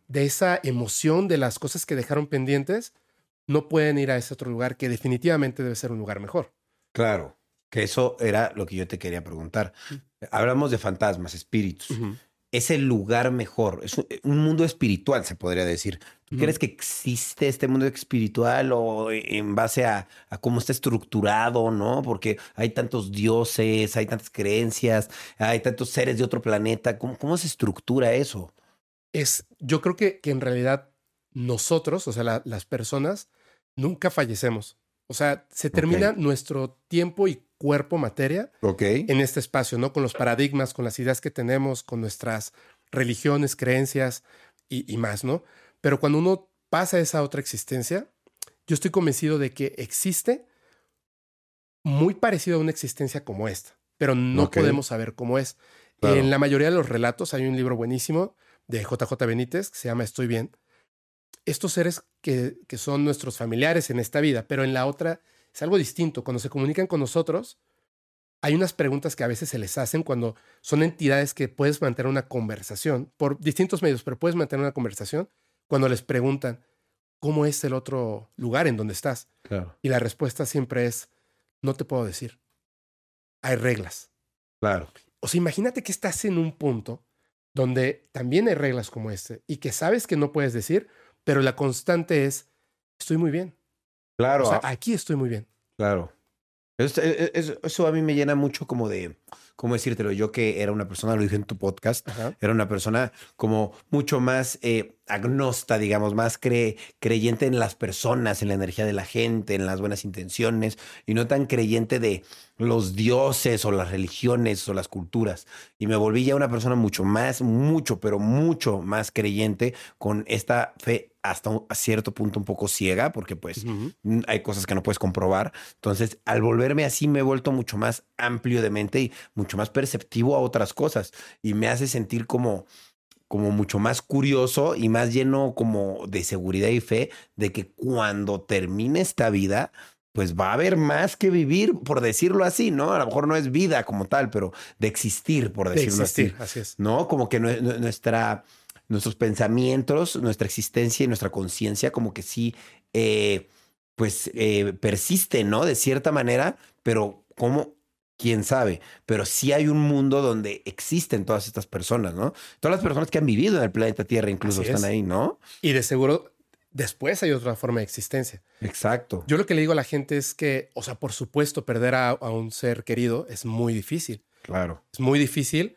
de esa emoción de las cosas que dejaron pendientes, no pueden ir a ese otro lugar que definitivamente debe ser un lugar mejor. Claro, que eso era lo que yo te quería preguntar. Hablamos de fantasmas, espíritus. Es el lugar mejor, es un, mundo espiritual, se podría decir. ¿Tú crees que existe este mundo espiritual o en base a, cómo está estructurado, no? Porque hay tantos dioses, hay tantas creencias, hay tantos seres de otro planeta. ¿Cómo, cómo se estructura eso? Es, yo creo que, que en realidad nosotros, o sea, las personas, nunca fallecemos. O sea, se termina nuestro tiempo y cuerpo, materia, en este espacio, ¿no? Con los paradigmas, con las ideas que tenemos, con nuestras religiones, creencias y, y más, ¿no? Pero cuando uno pasa a esa otra existencia, yo estoy convencido de que existe muy parecido a una existencia como esta, pero no podemos saber cómo es. En la mayoría de los relatos hay un libro buenísimo de JJ Benítez que se llama Estoy bien, estos seres que, que, son nuestros familiares en esta vida, pero en la otra es algo distinto. Cuando se comunican con nosotros, hay unas preguntas que a veces se les hacen cuando son entidades que puedes mantener una conversación por distintos medios, pero puedes mantener una conversación cuando les preguntan cómo es el otro lugar en donde estás. Y la respuesta siempre es, no te puedo decir. Hay reglas. Claro. O sea, imagínate que estás en un punto donde también hay reglas como este y que sabes que no puedes decir, pero la constante es, estoy muy bien. Claro. O sea, aquí estoy muy bien. Claro. Eso, e, e, eso, a mí me llena mucho como de, ¿cómo decírtelo? Yo que era una persona, lo dije en tu podcast, era una persona como mucho más eh, agnosta, digamos, más creyente en las personas, en la energía de la gente, en las buenas intenciones, y no tan creyente de los dioses o las religiones o las culturas. Y me volví ya una persona mucho más, mucho, pero mucho más creyente con esta fe hasta un, a cierto punto un poco ciega, porque pues hay cosas que no puedes comprobar. Entonces, al volverme así, me he vuelto mucho más amplio de mente y mucho más perceptivo a otras cosas. Y me hace sentir como, como mucho más curioso y más lleno como de seguridad y fe de que cuando termine esta vida, pues va a haber más que vivir, por decirlo así, ¿no? A lo mejor no es vida como tal, pero de existir, por decirlo así. Así es. ¿No? Como que nuestra nuestros pensamientos, nuestra existencia y nuestra conciencia como que sí, eh, pues eh, persiste, ¿no? De cierta manera, pero ¿cómo? Quién sabe, pero sí hay un mundo donde existen todas estas personas, ¿no? Todas las personas que han vivido en el planeta Tierra incluso están ahí, ¿no? Y de seguro después hay otra forma de existencia. Exacto. Yo lo que le digo a la gente es que, o sea, por supuesto, perder a, a un ser querido es muy difícil. Claro. Es muy difícil,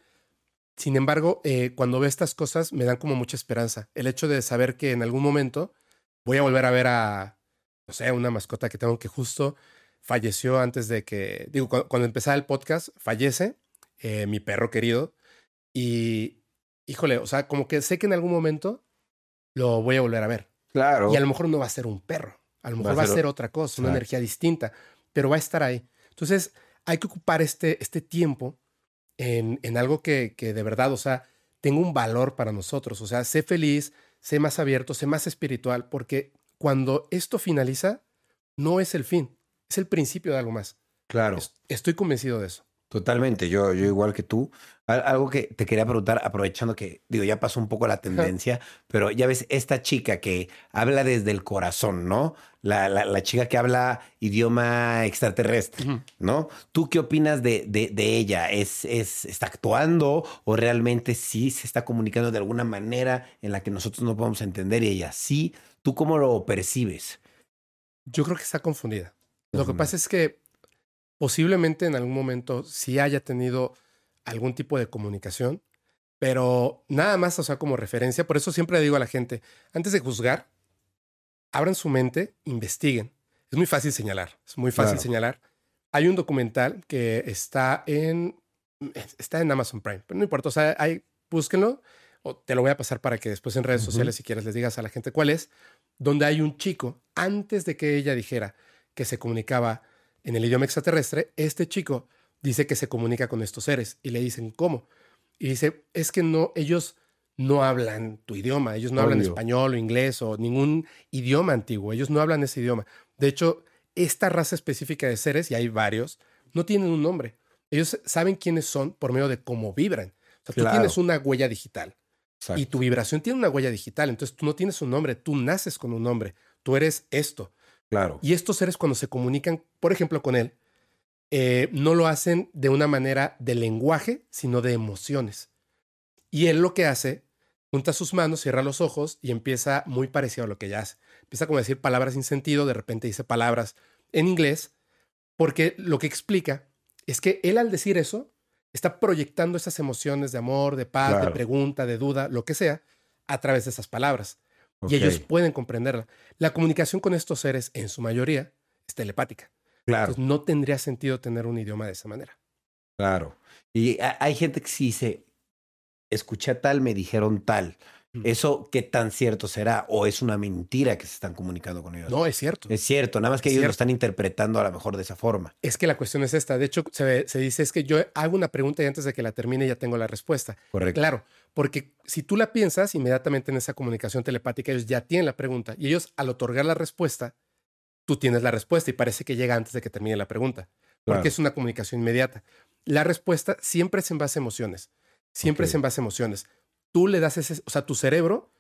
sin embargo, eh, cuando veo estas cosas me dan como mucha esperanza. El hecho de saber que en algún momento voy a volver a ver a, no sé, una mascota que tengo que justo falleció antes de que, digo, cuando, empezaba el podcast, fallece eh, mi perro querido y, híjole, o sea, como que sé que en algún momento lo voy a volver a ver. Claro. Y a lo mejor no va a ser un perro, a lo mejor va a ser, otra cosa, una energía distinta, pero va a estar ahí. Entonces, hay que ocupar este, este tiempo en, algo que, que, de verdad, o sea, tenga un valor para nosotros. O sea, sé feliz, sé más abierto, sé más espiritual, porque cuando esto finaliza, no es el fin, es el principio de algo más. Claro. Estoy convencido de eso. Totalmente, yo, yo igual que tú. Algo que te quería preguntar, aprovechando que, digo, ya pasó un poco la tendencia, pero ya ves, esta chica que habla desde el corazón, ¿no? La, la, chica que habla idioma extraterrestre, ¿no? ¿Tú qué opinas de, de, de, ella? ¿Es, ¿Es, ¿Está actuando o realmente sí se está comunicando de alguna manera en la que nosotros no podemos entender y ella sí? ¿Tú cómo lo percibes? Yo creo que está confundida. Lo que pasa es que posiblemente en algún momento sí haya tenido algún tipo de comunicación, pero nada más, o sea, como referencia. Por eso siempre le digo a la gente, antes de juzgar, abran su mente, investiguen. Es muy fácil señalar, es muy fácil señalar. Hay un documental que está en, está en Amazon Prime, pero no importa, o sea, hay, búsquenlo, o te lo voy a pasar para que después en redes sociales, si quieres, les digas a la gente cuál es, donde hay un chico, antes de que ella dijera que se comunicaba en el idioma extraterrestre, este chico dice que se comunica con estos seres y le dicen, ¿cómo? Y dice, es que no, ellos no hablan tu idioma. Ellos no hablan español o inglés o ningún idioma antiguo. Ellos no hablan ese idioma. De hecho, esta raza específica de seres, y hay varios, no tienen un nombre. Ellos saben quiénes son por medio de cómo vibran. O sea, Claro. tú tienes una huella digital Exacto. y tu vibración tiene una huella digital. Entonces tú no tienes un nombre, tú naces con un nombre. Tú eres esto. Claro. Y estos seres cuando se comunican, por ejemplo, con él, eh, no lo hacen de una manera de lenguaje, sino de emociones. Y él lo que hace, junta sus manos, cierra los ojos y empieza muy parecido a lo que ella hace. Empieza como a decir palabras sin sentido, de repente dice palabras en inglés, porque lo que explica es que él al decir eso, está proyectando esas emociones de amor, de paz, de pregunta, de duda, lo que sea, a través de esas palabras. Y ellos pueden comprenderla. La comunicación con estos seres, en su mayoría, es telepática. Claro. Entonces, no tendría sentido tener un idioma de esa manera. Claro. Y ha- hay gente que sí dice, escuché tal, me dijeron tal. Mm. ¿Eso qué tan cierto será? ¿O es una mentira que se están comunicando con ellos? No, es cierto. Es cierto, nada más que Es ellos lo están interpretando a lo mejor de esa forma. Es que la cuestión es esta. De hecho, se, se dice es que yo hago una pregunta y antes de que la termine ya tengo la respuesta. Correcto. Claro, porque si tú la piensas, inmediatamente en esa comunicación telepática ellos ya tienen la pregunta y ellos al otorgar la respuesta, tú tienes la respuesta y parece que llega antes de que termine la pregunta, porque Claro. es una comunicación inmediata. La respuesta siempre es en base a emociones, siempre es en base a emociones. Tú le das ese, o sea, tu cerebro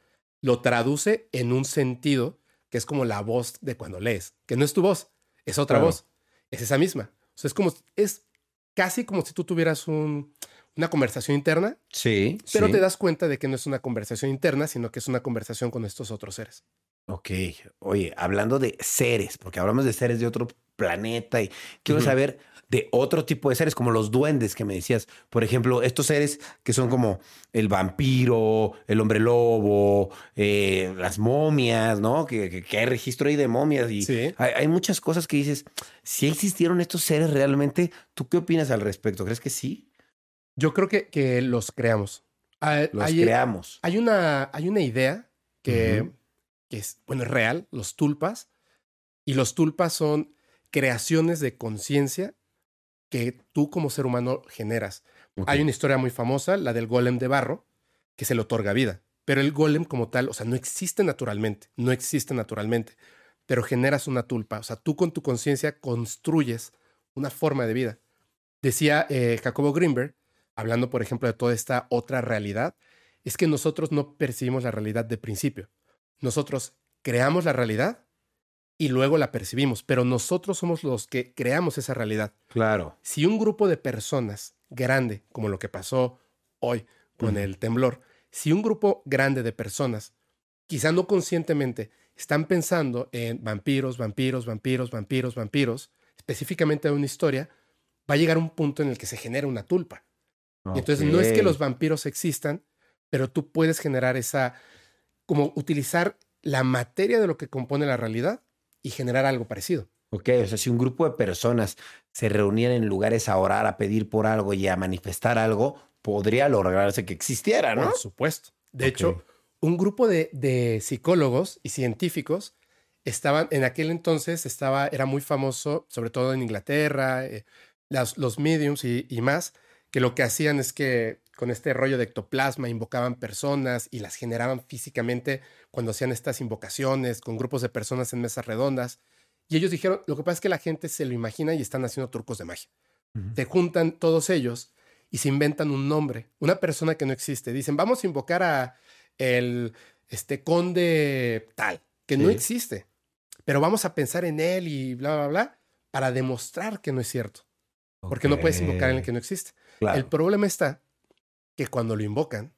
lo traduce en un sentido que es como la voz de cuando lees, que no es tu voz, es otra Claro. voz, es esa misma. O sea, es como, es casi como si tú tuvieras un- una conversación interna Sí. pero sí. te das cuenta de que no es una conversación interna, sino que es una conversación con estos otros seres. Ok. Oye, hablando de seres, porque hablamos de seres de otro planeta y quiero saber de otro tipo de seres, como los duendes que me decías. Por ejemplo, estos seres que son como el vampiro, el hombre lobo, eh, las momias, ¿no? Que, que- que hay registro ahí de momias y Sí. hay, hay muchas cosas que dices, si existieron estos seres realmente, ¿tú qué opinas al respecto? ¿Crees que sí? Yo creo que, que los creamos. Ah, Los hay, creamos. hay una, hay una idea que, que es, bueno, es real, los tulpas, y los tulpas son creaciones de conciencia que tú como ser humano generas. Hay una historia muy famosa, la del golem de barro, que se le otorga vida. Pero el golem como tal, o sea, no existe naturalmente, no existe naturalmente, pero generas una tulpa. O sea, tú con tu conciencia construyes una forma de vida. Decía eh, Jacobo Greenberg, hablando, por ejemplo, de toda esta otra realidad, es que nosotros no percibimos la realidad de principio. Nosotros creamos la realidad y luego la percibimos, pero nosotros somos los que creamos esa realidad Claro. si un grupo de personas grande, como lo que pasó hoy con el temblor, si un grupo grande de personas, quizá no conscientemente, están pensando en vampiros, vampiros, vampiros, vampiros, vampiros, específicamente de una historia, va a llegar un punto en el que se genera una tulpa. Entonces no es que los vampiros existan, pero tú puedes generar esa, como utilizar la materia de lo que compone la realidad y generar algo parecido. Ok, o sea, si un grupo de personas se reunían en lugares a orar, a pedir por algo y a manifestar algo, podría lograrse que existiera, ¿no? Por supuesto. De hecho, un grupo de, de psicólogos y científicos estaban, en aquel entonces estaba, era muy famoso, sobre todo en Inglaterra, eh, las- los mediums y, y más, que lo que hacían es que con este rollo de ectoplasma invocaban personas y las generaban físicamente cuando hacían estas invocaciones con grupos de personas en mesas redondas. Y ellos dijeron, lo que pasa es que la gente se lo imagina y están haciendo trucos de magia Ujú. te juntan todos ellos y se inventan un nombre, una persona que no existe. Dicen, vamos a invocar a el este conde tal, que no existe, pero vamos a pensar en él y bla, bla, bla, para demostrar que no es cierto, porque no puedes invocar en el que no existe. Claro, El problema está que cuando lo invocan,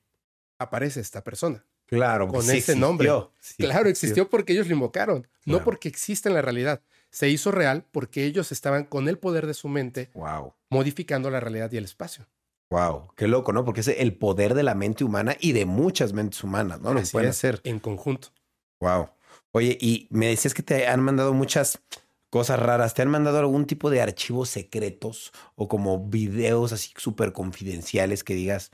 aparece esta persona. claro, con sí ese nombre. sí Claro, existió porque ellos lo invocaron, no porque existe en la realidad. Se hizo real porque ellos estaban con el poder de su mente Wow, modificando la realidad y el espacio. wow, qué loco, ¿no? Porque es el poder de la mente humana y de muchas mentes humanas, ¿no? Lo pueden hacer. En conjunto. Wow. Oye, y me decías que te han mandado muchas cosas raras. ¿Te han mandado algún tipo de archivos secretos o como videos así súper confidenciales que digas,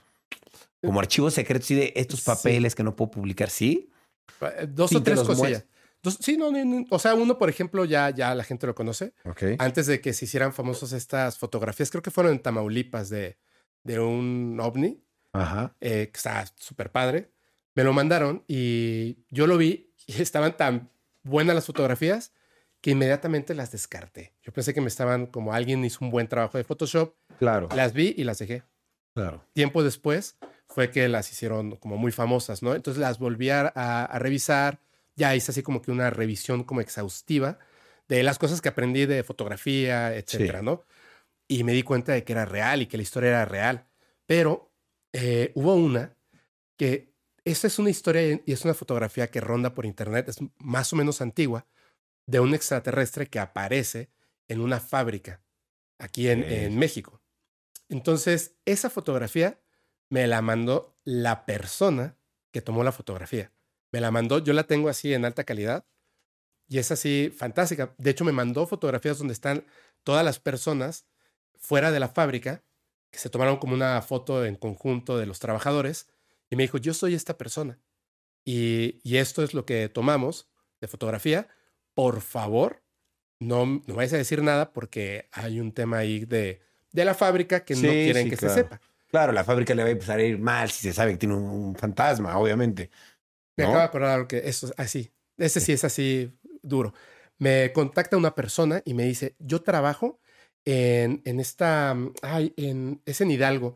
como archivos secretos y de estos Sí. papeles que no puedo publicar? ¿Sí? Eh, Dos o tres cosillas. Dos- sí, no, no, no. O sea, uno, por ejemplo, ya, ya la gente lo conoce. Ok. Antes de que se hicieran famosos estas fotografías, creo que fueron en Tamaulipas de, de un ovni, Ajá. eh, que está súper padre. Me lo mandaron y yo lo vi y estaban tan buenas las fotografías que inmediatamente las descarté. Yo pensé que me estaban como alguien hizo un buen trabajo de Photoshop. Claro. Las vi y las dejé. Claro. Tiempo después fue que las hicieron como muy famosas, ¿no? Entonces las volví a, a revisar. Ya hice así como que una revisión como exhaustiva de las cosas que aprendí de fotografía, etcétera, Sí. ¿no? Y me di cuenta de que era real y que la historia era real. Pero eh, hubo una que esta es una historia y es una fotografía que ronda por internet, es más o menos antigua, de un extraterrestre que aparece en una fábrica aquí en, México. Entonces, esa fotografía me la mandó la persona que tomó la fotografía. Me la mandó, yo la tengo así en alta calidad y es así fantástica. De hecho, me mandó fotografías donde están todas las personas fuera de la fábrica que se tomaron como una foto en conjunto de los trabajadores y me dijo, yo soy esta persona. Y, y esto es lo que tomamos de fotografía. Por favor, no, no vayas a decir nada porque hay un tema ahí de, de la fábrica que no Sí, quieren sí, que claro. se sepa. Claro, la fábrica le va a empezar a ir mal si se sabe que tiene un, un fantasma, obviamente. Me ¿No? acabo de acordar algo que eso es así. Ese sí es así duro. Me contacta una persona y me dice, yo trabajo en, en esta, ay, en, es en Hidalgo,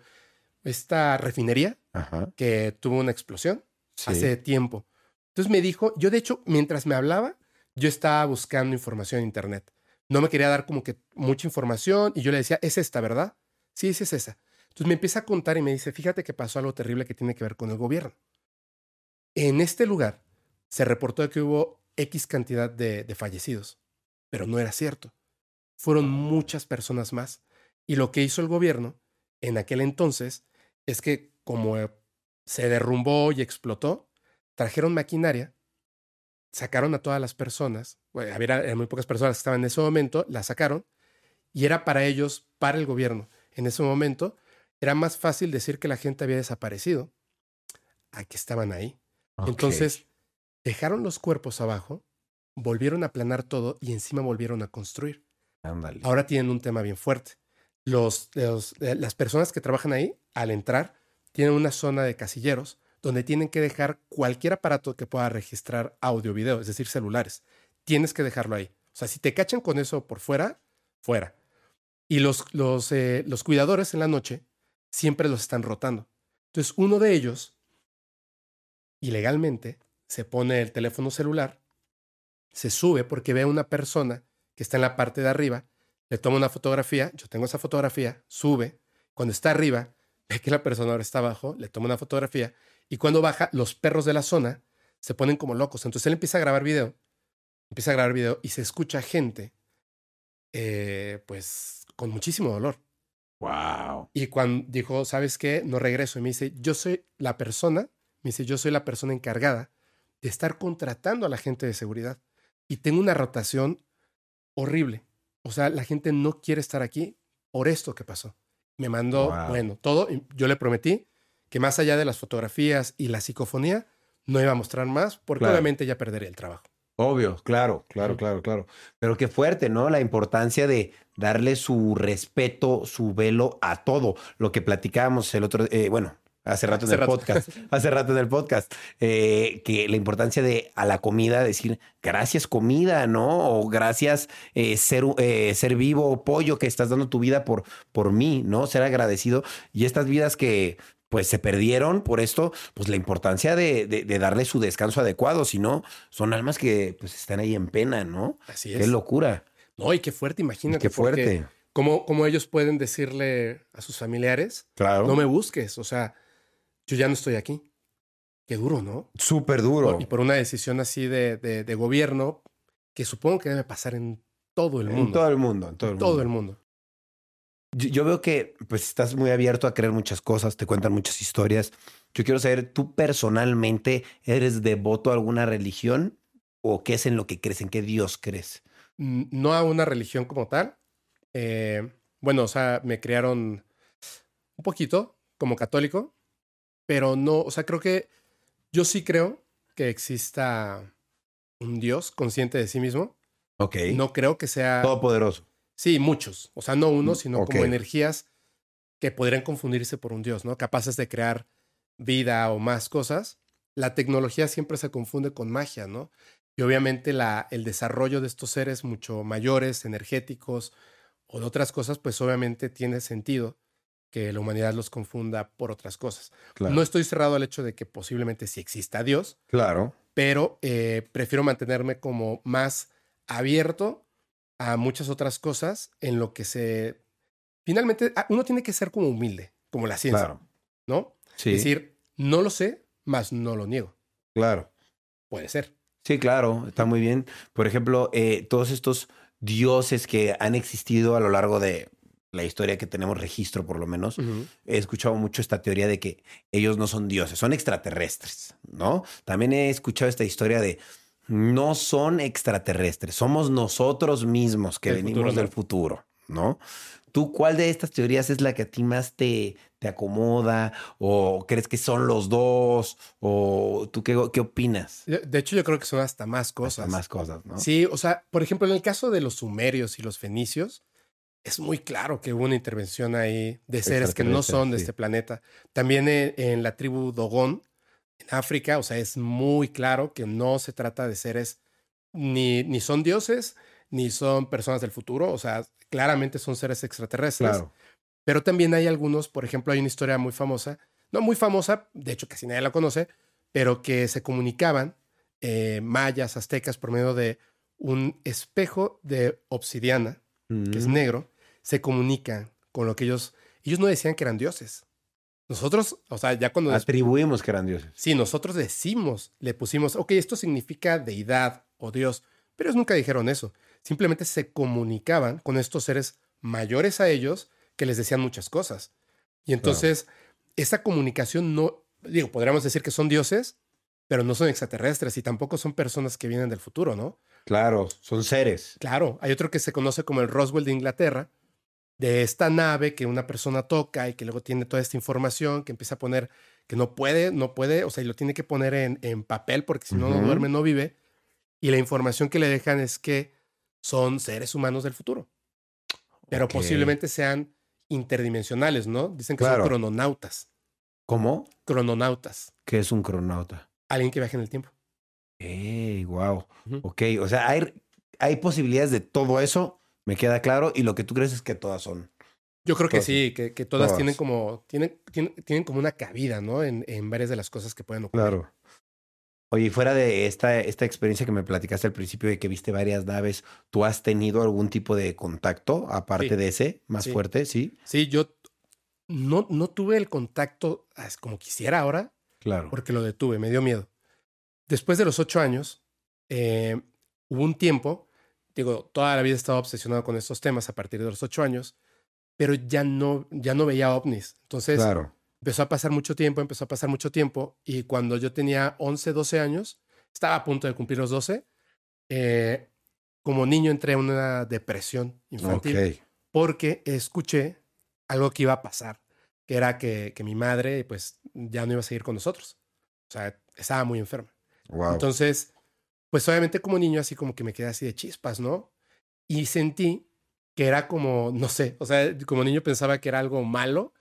esta refinería Ajá. que tuvo una explosión Sí. hace tiempo. Entonces me dijo, yo de hecho, mientras me hablaba, yo estaba buscando información en internet. No me quería dar como que mucha información y yo le decía, es esta, ¿verdad? Sí, sí es esa. Entonces me empieza a contar y me dice, fíjate que pasó algo terrible que tiene que ver con el gobierno. En este lugar se reportó que hubo X cantidad de, fallecidos, pero no era cierto. Fueron muchas personas más. Y lo que hizo el gobierno en aquel entonces es que como se derrumbó y explotó, trajeron maquinaria, sacaron a todas las personas, bueno, había eran muy pocas personas que estaban en ese momento, las sacaron y era para ellos, para el gobierno. En ese momento era más fácil decir que la gente había desaparecido a que estaban ahí. Entonces, dejaron los cuerpos abajo, volvieron a aplanar todo y encima volvieron a construir. Ahora tienen un tema bien fuerte. Los, los- eh, las personas que trabajan ahí, al entrar, tienen una zona de casilleros donde tienen que dejar cualquier aparato que pueda registrar audio, video, es decir, celulares. Tienes que dejarlo ahí. O sea, si te cachan con eso por fuera, fuera. Y los, los, eh, los cuidadores en la noche siempre los están rotando. Entonces, uno de ellos, ilegalmente, se pone el teléfono celular, se sube porque ve a una persona que está en la parte de arriba, le toma una fotografía, yo tengo esa fotografía, sube, cuando está arriba, ve que la persona ahora está abajo, le toma una fotografía y cuando baja, los perros de la zona se ponen como locos. Entonces él empieza a grabar video, empieza a grabar video y se escucha gente, eh, pues, con muchísimo dolor. Wow. Y cuando dijo, ¿sabes qué? No regreso. Y me dice, yo soy la persona, me dice, yo soy la persona encargada de estar contratando a la gente de seguridad. Y tengo una rotación horrible. O sea, la gente no quiere estar aquí por esto que pasó. Me mandó, Wow. bueno, todo. Yo le prometí que más allá de las fotografías y la psicofonía, no iba a mostrar más, porque Claro. obviamente ya perdería el trabajo. Obvio, claro, claro, claro, claro. Pero qué fuerte, ¿no? La importancia de darle su respeto, su velo a todo. Lo que platicábamos el otro, eh, bueno, hace rato Hace en el rato. podcast, hace rato en el podcast, eh, que la importancia de a la comida decir gracias comida, ¿no? O gracias eh, ser, eh, ser vivo, pollo, que estás dando tu vida por, por mí, ¿no? Ser agradecido. Y estas vidas que pues se perdieron por esto, pues la importancia de, de- de darle su descanso adecuado, si no, son almas que pues están ahí en pena, ¿no? Así Qué es. locura. No, y qué fuerte, imagínate. Qué fuerte. ¿Cómo, cómo ellos pueden decirle a sus familiares, Claro. no me busques? O sea, yo ya no estoy aquí. Qué duro, ¿no? Súper duro. Y por una decisión así de, de- de gobierno que supongo que debe pasar en todo el mundo. En todo el mundo, en todo el todo mundo. el mundo. Yo, yo veo que pues estás muy abierto a creer muchas cosas, te cuentan muchas historias. Yo quiero saber, ¿tú personalmente eres devoto a alguna religión o qué es en lo que crees, en qué Dios crees? No a una religión como tal. Eh, bueno, o sea, me criaron un poquito como católico, pero no, o sea, creo que yo sí creo que exista un Dios consciente de sí mismo. Ok. No creo que sea... Todopoderoso. Sí, muchos. O sea, no uno, sino Mm, ok. como energías que podrían confundirse por un dios, ¿no? Capaces de crear vida o más cosas. la tecnología siempre se confunde con magia, ¿no? Y obviamente la, el desarrollo de estos seres mucho mayores, energéticos o de otras cosas, pues obviamente tiene sentido que la humanidad los confunda por otras cosas. No estoy cerrado al hecho de que posiblemente sí exista Dios. Claro. Pero eh, prefiero mantenerme como más abierto a muchas otras cosas en lo que se... Finalmente, uno tiene que ser como humilde, como la ciencia. Claro. ¿No? Sí. Es decir, no lo sé, más no lo niego. Claro. Puede ser. Sí, claro, está muy bien. Por ejemplo, eh, todos estos dioses que han existido a lo largo de la historia que tenemos registro, por lo menos, he escuchado mucho esta teoría de que ellos no son dioses, son extraterrestres, ¿no? También he escuchado esta historia de no son extraterrestres, somos nosotros mismos que venimos del futuro, ¿no? ¿Tú cuál de estas teorías es la que a ti más te, te acomoda? ¿O crees que son los dos? ¿O tú qué, qué opinas? De hecho, yo creo que son hasta más cosas. más cosas, ¿no? Sí, o sea, por ejemplo, en el caso de los sumerios y los fenicios, es muy claro que hubo una intervención ahí de seres que no son de este planeta. También en, la tribu Dogon, en África, o sea, es muy claro que no se trata de seres ni, ni son dioses, ni son personas del futuro, o sea, claramente son seres extraterrestres. Claro. Pero también hay algunos, por ejemplo, hay una historia muy famosa, no muy famosa, de hecho casi nadie la conoce, pero que se comunicaban eh, mayas, aztecas, por medio de un espejo de obsidiana, que es mm. negro, se comunican con lo que ellos, ellos no decían que eran dioses. Nosotros, o sea, ya cuando... Atribuimos que eran dioses. Sí, nosotros decimos, le pusimos, ok, esto significa deidad o Dios, pero ellos nunca dijeron eso. Simplemente se comunicaban con estos seres mayores a ellos que les decían muchas cosas. Y entonces, esa comunicación no, digo, podríamos decir que son dioses, pero no son extraterrestres y tampoco son personas que vienen del futuro, ¿no? Claro, son seres. Claro, hay otro que se conoce como el Roswell de Inglaterra, de esta nave que una persona toca y que luego tiene toda esta información, que empieza a poner que no puede, no puede, o sea, y lo tiene que poner en, en papel porque si no, no duerme, no vive. Y la información que le dejan es que son seres humanos del futuro. Pero posiblemente sean interdimensionales, ¿no? Dicen que son crononautas. ¿Cómo? Crononautas. ¿Qué es un crononauta? Alguien que viaja en el tiempo. ¡Ey, wow! Ok, o sea, hay, hay posibilidades de todo eso me queda claro. Y lo que tú crees es que todas son. Yo creo que sí, que, que todas, tienen como tienen, tienen, como una cabida, ¿no? En, en varias de las cosas que pueden ocurrir. Claro. Oye, fuera de esta, esta experiencia que me platicaste al principio de que viste varias naves, ¿tú has tenido algún tipo de contacto aparte de ese, más fuerte? Sí. Sí, yo no, no tuve el contacto como quisiera ahora. Claro. Porque lo detuve, me dio miedo. Después de los ocho años, eh, hubo un tiempo digo, toda la vida he estado obsesionado con estos temas a partir de los ocho años, pero ya no, ya no veía ovnis. Entonces, claro. empezó a pasar mucho tiempo, empezó a pasar mucho tiempo, y cuando yo tenía 11, 12 años, estaba a punto de cumplir los 12, eh, como niño entré en una depresión infantil porque escuché algo que iba a pasar, que era que, que mi madre pues ya no iba a seguir con nosotros. O sea, estaba muy enferma. Entonces, pues obviamente como niño así como que me quedé así de chispas, ¿no? Y sentí que era como, no sé, o sea, como niño pensaba que era algo malo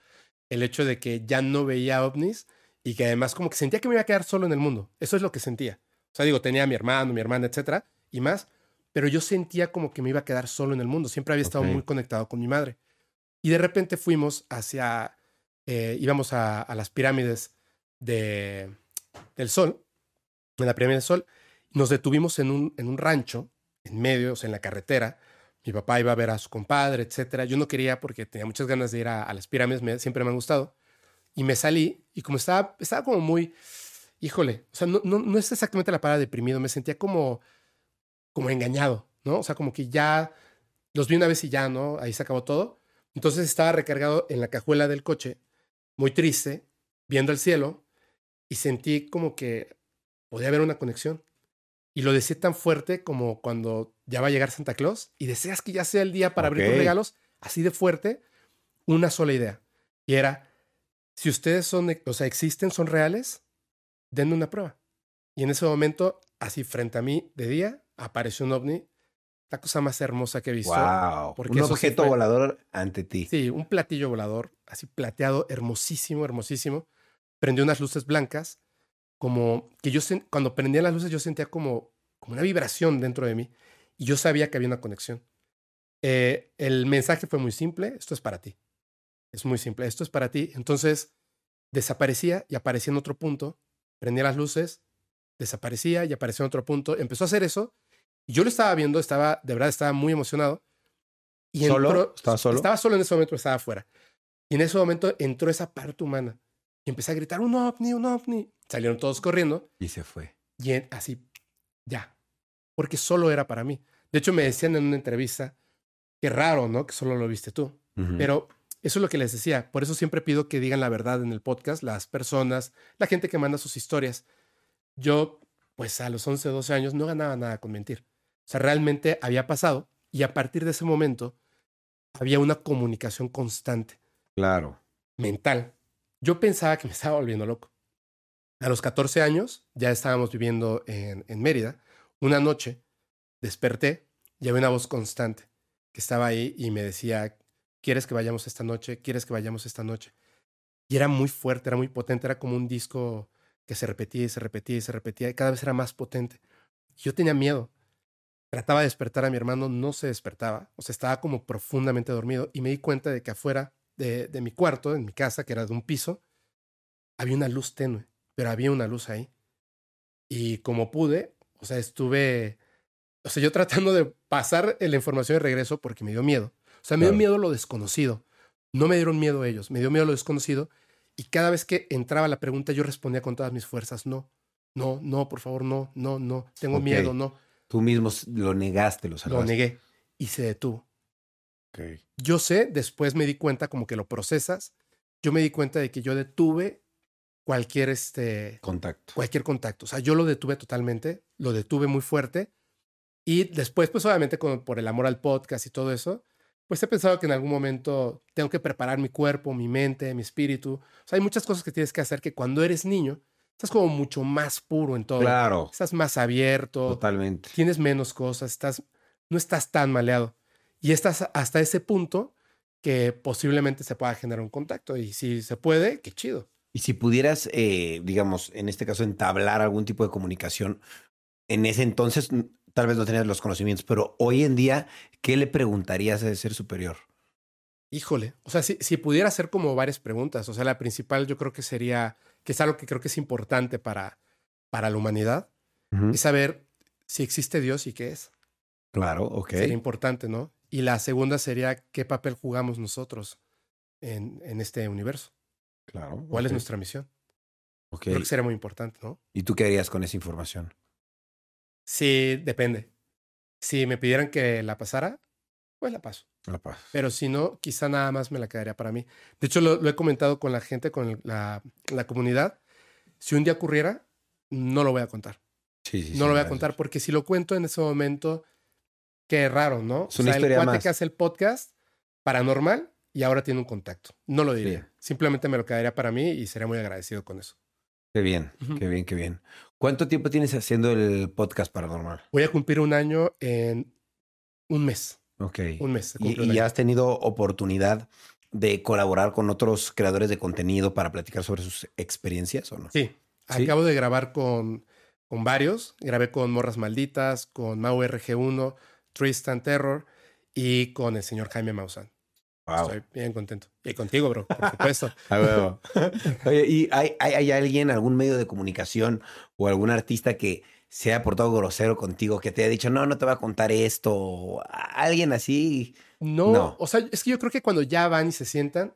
el hecho de que ya no veía ovnis y que además como que sentía que me iba a quedar solo en el mundo. Eso es lo que sentía. O sea, digo, tenía a mi hermano, mi hermana, etcétera, y más, pero yo sentía como que me iba a quedar solo en el mundo. Siempre había estado muy conectado con mi madre. Y de repente fuimos hacia, eh, íbamos a, a, las pirámides de, del Sol, en la pirámide del Sol, nos detuvimos en un, en un rancho, en medio, o sea, en la carretera. Mi papá iba a ver a su compadre, etcétera. Yo no quería porque tenía muchas ganas de ir a, las pirámides, siempre me han gustado. Y me salí y como estaba, estaba como muy, híjole, o sea, no, no, no es exactamente la palabra deprimido, me sentía como, como engañado, ¿no? O sea, como que ya los vi una vez y ya, ¿no? Ahí se acabó todo. Entonces estaba recargado en la cajuela del coche, muy triste, viendo el cielo, y sentí como que podía haber una conexión. Y lo decía tan fuerte como cuando ya va a llegar Santa Claus y deseas que ya sea el día para abrir tus regalos, así de fuerte, una sola idea. Y era, si ustedes son, o sea, existen, son reales, denme una prueba. Y en ese momento, así frente a mí, de día, apareció un ovni, la cosa más hermosa que he visto. Wow. Porque un objeto volador ante ti. Sí, un platillo volador, así plateado, hermosísimo, hermosísimo. Prendió unas luces blancas como que yo cuando prendía las luces yo sentía como, como una vibración dentro de mí y yo sabía que había una conexión. Eh, el mensaje fue muy simple, esto es para ti. Es muy simple, esto es para ti. Entonces desaparecía y aparecía en otro punto, prendía las luces, desaparecía y aparecía en otro punto, empezó a hacer eso y yo lo estaba viendo, estaba, de verdad estaba muy emocionado. Y ¿Solo? ¿Estaba solo? Estaba solo en ese momento, estaba afuera. Y en ese momento entró esa parte humana y empecé a gritar, un ovni, un ovni. Salieron todos corriendo. Y se fue. Y así, ya. Porque solo era para mí. De hecho, me decían en una entrevista, qué raro, ¿no? Que solo lo viste tú. Pero eso es lo que les decía. Por eso siempre pido que digan la verdad en el podcast, las personas, la gente que manda sus historias. Yo, pues a los 11, 12 años, no ganaba nada con mentir. O sea, realmente había pasado y a partir de ese momento había una comunicación constante. Claro. Mental. Yo pensaba que me estaba volviendo loco. A los 14 años, ya estábamos viviendo en, Mérida. Una noche desperté y había una voz constante que estaba ahí y me decía, ¿quieres que vayamos esta noche? ¿Quieres que vayamos esta noche? Y era muy fuerte, era muy potente, era como un disco que se repetía y se repetía y se repetía y cada vez era más potente. Yo tenía miedo. Trataba de despertar a mi hermano, no se despertaba, o sea, estaba como profundamente dormido y me di cuenta de que afuera de, de mi cuarto, en mi casa, que era de un piso, había una luz tenue, pero había una luz ahí. Y como pude, o sea, estuve, o sea, yo tratando de pasar la información de regreso porque me dio miedo. O sea, me dio miedo lo desconocido. No me dieron miedo ellos, me dio miedo lo desconocido. Y cada vez que entraba la pregunta, yo respondía con todas mis fuerzas, no, no, no, por favor, no, no, no, tengo miedo, no. Tú mismo lo negaste, lo Lo negué y se detuvo. Yo sé, después me di cuenta como que lo procesas. Yo me di cuenta de que yo detuve cualquier este contacto. Cualquier contacto. O sea, yo lo detuve totalmente, lo detuve muy fuerte. Y después, pues obviamente por el amor al podcast y todo eso, pues he pensado que en algún momento tengo que preparar mi cuerpo, mi mente, mi espíritu. O sea, hay muchas cosas que tienes que hacer que cuando eres niño, estás como mucho más puro en todo. Claro. Estás más abierto. Totalmente. Tienes menos cosas, estás, no estás tan maleado. Y estás hasta ese punto que posiblemente se pueda generar un contacto. Y si se puede, qué chido. Y si pudieras, eh, digamos, en este caso, entablar algún tipo de comunicación, en ese entonces tal vez no tenías los conocimientos, pero hoy en día, ¿qué le preguntarías a ese ser superior? Híjole, o sea, si, si pudiera hacer como varias preguntas, o sea, la principal yo creo que sería, que es algo que creo que es importante para, para la humanidad, es saber si existe Dios y qué es. Claro, ok. Sería importante, ¿no? Y la segunda sería qué papel jugamos nosotros en, en este universo. Claro. ¿Cuál es nuestra misión? Okay. Creo que sería muy importante, ¿no? ¿Y tú qué harías con esa información? Sí, depende. Si me pidieran que la pasara, pues la paso. La paso. Pero si no, quizá nada más me la quedaría para mí. De hecho, lo, he comentado con la gente, con la, la, comunidad. Si un día ocurriera, no lo voy a contar. Sí, sí, no lo voy a contar porque si lo cuento en ese momento, qué raro, ¿no? Es una o sea, historia el más. que hace el podcast paranormal y ahora tiene un contacto. No lo diría. Simplemente me lo quedaría para mí y sería muy agradecido con eso. Qué bien, qué bien, qué bien. ¿Cuánto tiempo tienes haciendo el podcast paranormal? Voy a cumplir un año en un mes. Ok. Un mes. ¿Y, y has tenido oportunidad de colaborar con otros creadores de contenido para platicar sobre sus experiencias o no? Sí. ¿Sí? Acabo de grabar con, con varios. Grabé con Morras Malditas, con Mau RG1, Tristan Terror y con el señor Jaime Maussan. Wow. Estoy bien contento. Y contigo, bro, por supuesto. Oye, ¿y hay, hay, hay, alguien, algún medio de comunicación o algún artista que se haya portado grosero contigo, que te haya dicho, no, no te voy a contar esto? ¿Alguien así? No, no. o sea, es que yo creo que cuando ya van y se sientan,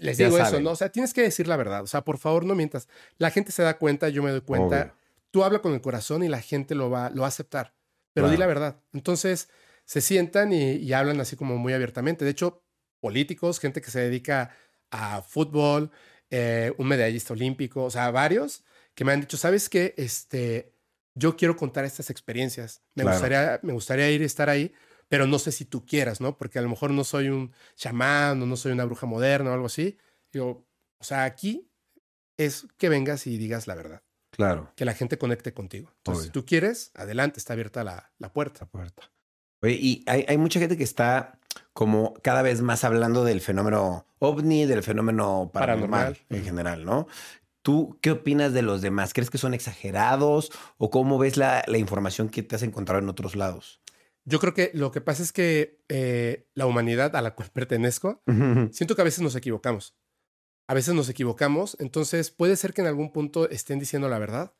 les digo eso, ¿no? O sea, tienes que decir la verdad. O sea, por favor, no mientas. La gente se da cuenta, yo me doy cuenta. Obvio. Tú habla con el corazón y la gente lo va, lo va a aceptar. Pero di la verdad. Entonces, se sientan y, y hablan así como muy abiertamente. De hecho, políticos, gente que se dedica a fútbol, eh, un medallista olímpico, o sea, varios que me han dicho, ¿sabes qué? Este, yo quiero contar estas experiencias. Me, Claro. gustaría, me gustaría ir y estar ahí, pero no sé si tú quieras, ¿no? Porque a lo mejor no soy un chamán o no soy una bruja moderna o algo así. Yo, o sea, aquí es que vengas y digas la verdad, Claro. que la gente conecte contigo. Entonces, Obvio. si tú quieres, adelante, está abierta la, la puerta. La puerta. Oye, y hay, hay mucha gente que está como cada vez más hablando del fenómeno ovni, del fenómeno paranormal, Paranormal. en general, ¿no? ¿Tú qué opinas de los demás? ¿Crees que son exagerados o cómo ves la, la información que te has encontrado en otros lados? Yo creo que lo que pasa es que eh, la humanidad a la cual pertenezco, siento que a veces nos equivocamos. A veces nos equivocamos, entonces puede ser que en algún punto estén diciendo la verdad,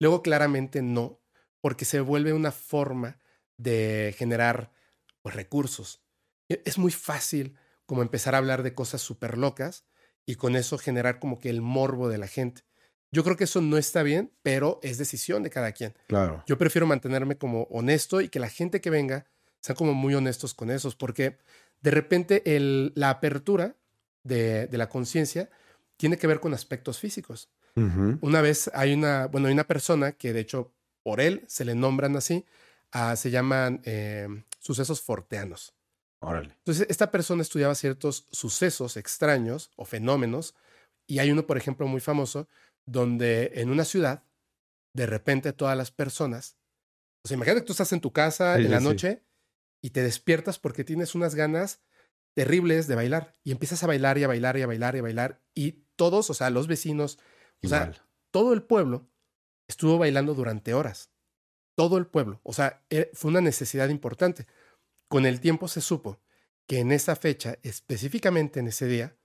luego claramente no, porque se vuelve una forma de generar pues, recursos. E, es muy fácil como empezar a hablar de cosas súper locas y con eso generar como que el morbo de la gente. Yo creo que eso no está bien, pero es decisión de cada quien. Claro. Yo prefiero mantenerme como honesto y que la gente que venga sean como muy honestos con esos, porque de repente el, la apertura de, de la conciencia tiene que ver con aspectos físicos. Una vez hay una, bueno, hay una persona que de hecho por él se le nombran así, se llaman eh, sucesos forteanos. Órale. Entonces, esta persona estudiaba ciertos sucesos extraños o fenómenos, y hay uno, por ejemplo, muy famoso, donde en una ciudad, de repente todas las personas, o sea, imagínate que tú estás en tu casa Sí, en la sí. noche y te despiertas porque tienes unas ganas terribles de bailar y empiezas a bailar y a bailar y a bailar y a bailar y todos, o sea, los vecinos, o sea, todo el pueblo estuvo bailando durante horas. Todo el pueblo. O sea, eh, fue una necesidad importante. Con el tiempo se supo que en esa fecha, específicamente en ese día,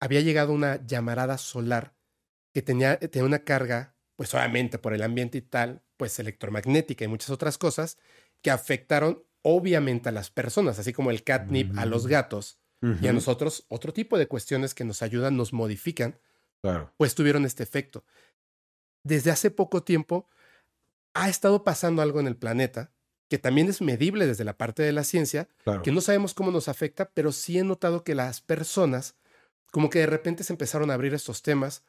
había llegado una llamarada solar que tenía, eh, tenía una carga, pues obviamente por el ambiente y tal, pues electromagnética y muchas otras cosas que afectaron obviamente a las personas, así como el catnip a los Mm. gatos y a nosotros, otro tipo de cuestiones que nos ayudan, nos modifican Claro. pues tuvieron este efecto. Desde hace poco tiempo ha estado pasando algo en el planeta que también es medible desde la parte de la ciencia, Claro. que no sabemos cómo nos afecta, pero sí he notado que las personas como que de repente se empezaron a abrir estos temas,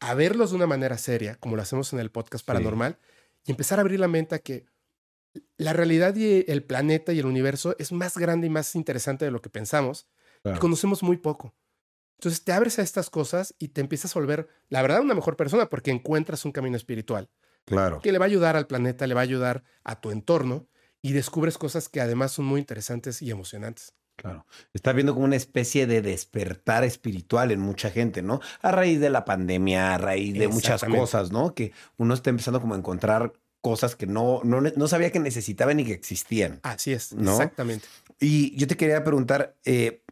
a verlos de una manera seria, como lo hacemos en el podcast Sí. paranormal, y empezar a abrir la mente a que la realidad y el planeta y el universo es más grande y más interesante de lo que pensamos y conocemos muy poco. Entonces te abres a estas cosas y te empiezas a volver, la verdad, una mejor persona porque encuentras un camino espiritual Claro. que le va a ayudar al planeta, le va a ayudar a tu entorno y descubres cosas que además son muy interesantes y emocionantes. Claro. Está viendo como una especie de despertar espiritual en mucha gente, ¿no? A raíz de la pandemia, a raíz de muchas cosas, ¿no? Que uno está empezando como a encontrar cosas que no, no, no sabía que necesitaban ni que existían. Así es, ¿No? exactamente. Y yo te quería preguntar, eh,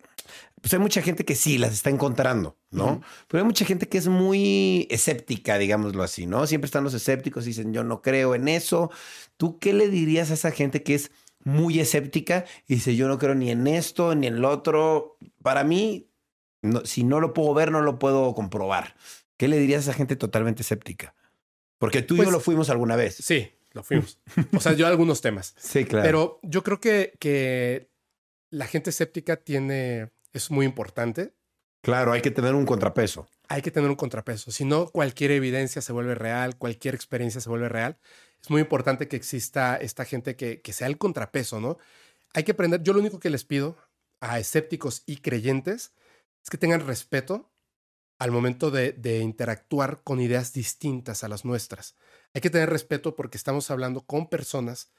pues hay mucha gente que sí las está encontrando, ¿no? Pero hay mucha gente que es muy escéptica, digámoslo así, ¿no? Siempre están los escépticos y dicen, yo no creo en eso. ¿Tú qué le dirías a esa gente que es muy escéptica y dice, yo no creo ni en esto ni en lo otro? Para mí, no- si no lo puedo ver, no lo puedo comprobar. ¿Qué le dirías a esa gente totalmente escéptica? Porque tú y Pues- yo lo fuimos alguna vez. Sí, lo fuimos. O sea, yo algunos temas. Sí, claro. Pero yo creo que, que la gente escéptica tiene, es muy importante. claro, hay que tener un contrapeso. Hay que tener un contrapeso. Si no, cualquier evidencia se vuelve real, cualquier experiencia se vuelve real. Es muy importante que exista esta gente que, que sea el contrapeso, ¿no? Hay que aprender. Yo lo único que les pido a escépticos y creyentes es que tengan respeto al momento de, de interactuar con ideas distintas a las nuestras. Hay que tener respeto porque estamos hablando con personas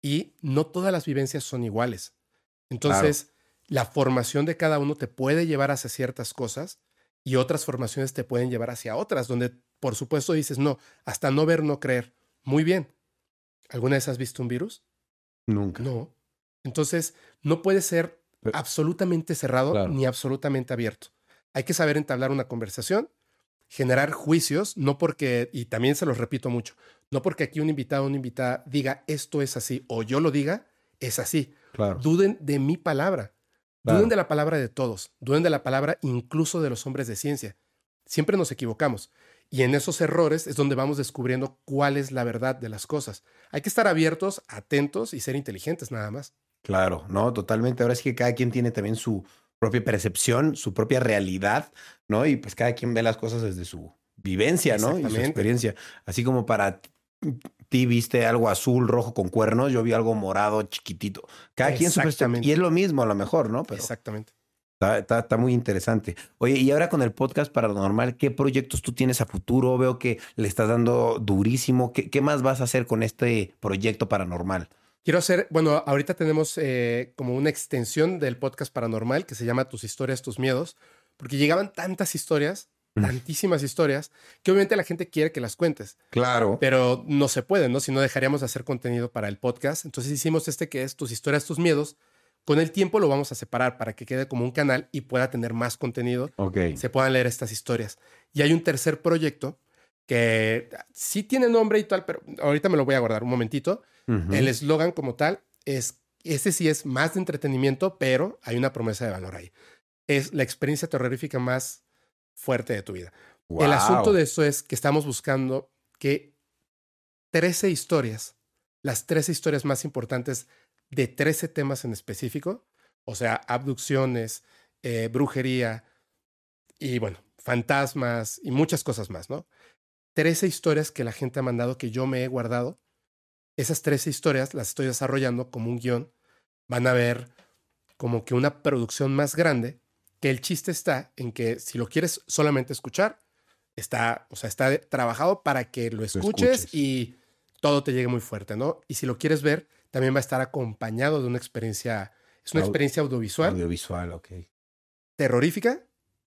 y no todas las vivencias son iguales. Entonces, la formación de cada uno te puede llevar hacia ciertas cosas y otras formaciones te pueden llevar hacia otras, donde por supuesto dices, no, hasta no ver, no creer. Muy bien. ¿Alguna vez has visto un virus? Nunca. No. Entonces, no puede ser absolutamente cerrado Claro. ni absolutamente abierto. Hay que saber entablar una conversación, generar juicios, no porque, y también se los repito mucho, no porque aquí un invitado o una invitada diga esto es así o yo lo diga, es así. Claro. Duden de mi palabra. Claro. Duden de la palabra de todos. Duden de la palabra incluso de los hombres de ciencia. Siempre nos equivocamos. Y en esos errores es donde vamos descubriendo cuál es la verdad de las cosas. Hay que estar abiertos, atentos y ser inteligentes nada más. Claro, no, totalmente. Ahora sí que cada quien tiene también su propia percepción, su propia realidad, ¿no? Y pues cada quien ve las cosas desde su vivencia, ¿no? Y su experiencia. Así como para ti viste algo azul, rojo con cuernos, yo vi algo morado, chiquitito. Cada quien su. Y es lo mismo a lo mejor, ¿no? Pero Exactamente. está, está- está muy interesante. Oye, y ahora con el podcast paranormal, ¿qué proyectos tú tienes a futuro? Veo que le estás dando durísimo. ¿Qué, qué más vas a hacer con este proyecto paranormal? Quiero hacer, bueno, ahorita tenemos eh, como una extensión del podcast paranormal que se llama Tus historias, tus miedos, porque llegaban tantas historias tantísimas historias que obviamente la gente quiere que las cuentes. Claro. Pero no se puede, ¿no? Si no dejaríamos de hacer contenido para el podcast. Entonces hicimos este que es tus historias, tus miedos. Con el tiempo lo vamos a separar para que quede como un canal y pueda tener más contenido. Ok. Se puedan leer estas historias. Y hay un tercer proyecto que sí tiene nombre y tal, pero ahorita me lo voy a guardar un momentito. El eslogan como tal es, este sí es más de entretenimiento, pero hay una promesa de valor ahí. Es la experiencia terrorífica más fuerte de tu vida. El Wow. asunto de eso es que estamos buscando que 13 historias, las 13 historias más importantes de 13 temas en específico, o sea, abducciones, eh, brujería y bueno, fantasmas y muchas cosas más, ¿no? 13 historias que la gente ha mandado que yo me he guardado. Esas 13 historias las estoy desarrollando como un guion. Van a ver como que una producción más grande, que el chiste está en que si lo quieres solamente escuchar, está, o sea, está trabajado para que lo escuches, escuches. y todo te llegue muy fuerte, ¿no? Y si lo quieres ver, también va a estar acompañado de una experiencia, es una experiencia audiovisual Audiovisual, ok. terrorífica,